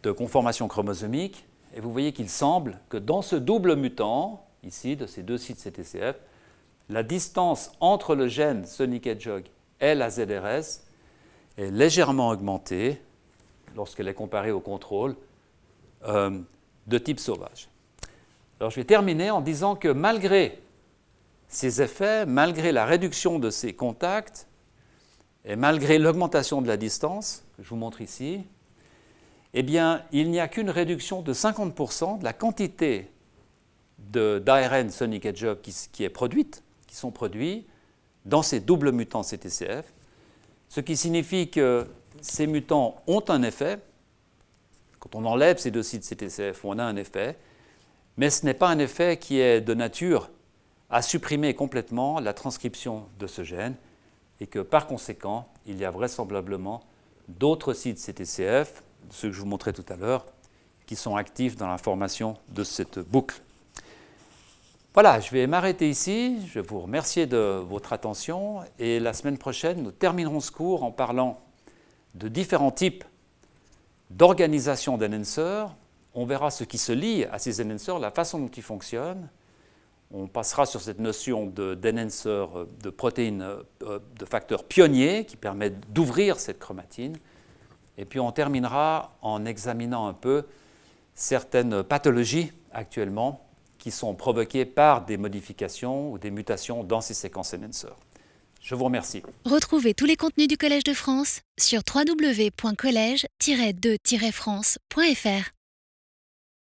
de conformation chromosomique. Et vous voyez qu'il semble que dans ce double mutant, ici, de ces deux sites CTCF, la distance entre le gène Sonic Hedgehog et la ZRS est légèrement augmentée lorsqu'elle est comparée au contrôle euh, de type sauvage. Alors je vais terminer en disant que malgré ces effets, malgré la réduction de ces contacts et malgré l'augmentation de la distance, que je vous montre ici, eh bien, il n'y a qu'une réduction de 50% de la quantité d'ARN Sonic Hedgehog qui, qui, est produite, sont produits dans ces doubles mutants CTCF, ce qui signifie que ces mutants ont un effet. Quand on enlève ces deux sites CTCF, on a un effet, mais ce n'est pas un effet qui est de nature à supprimer complètement la transcription de ce gène et que par conséquent, il y a vraisemblablement d'autres sites CTCF, ceux que je vous montrais tout à l'heure, qui sont actifs dans la formation de cette boucle. Voilà, je vais m'arrêter ici. Je vous remercier de votre attention et la semaine prochaine, nous terminerons ce cours en parlant de différents types d'organisation d'enhancers on verra ce qui se lie à ces enhancers, la façon dont ils fonctionnent. On passera sur cette notion d'enhancer, de, de protéines, euh, de facteurs pionniers qui permettent d'ouvrir cette chromatine. Et puis on terminera en examinant un peu certaines pathologies actuellement qui sont provoquées par des modifications ou des mutations dans ces séquences enhancers. Je vous remercie. Retrouvez tous les contenus du Collège de France sur www.colège-2-france.fr.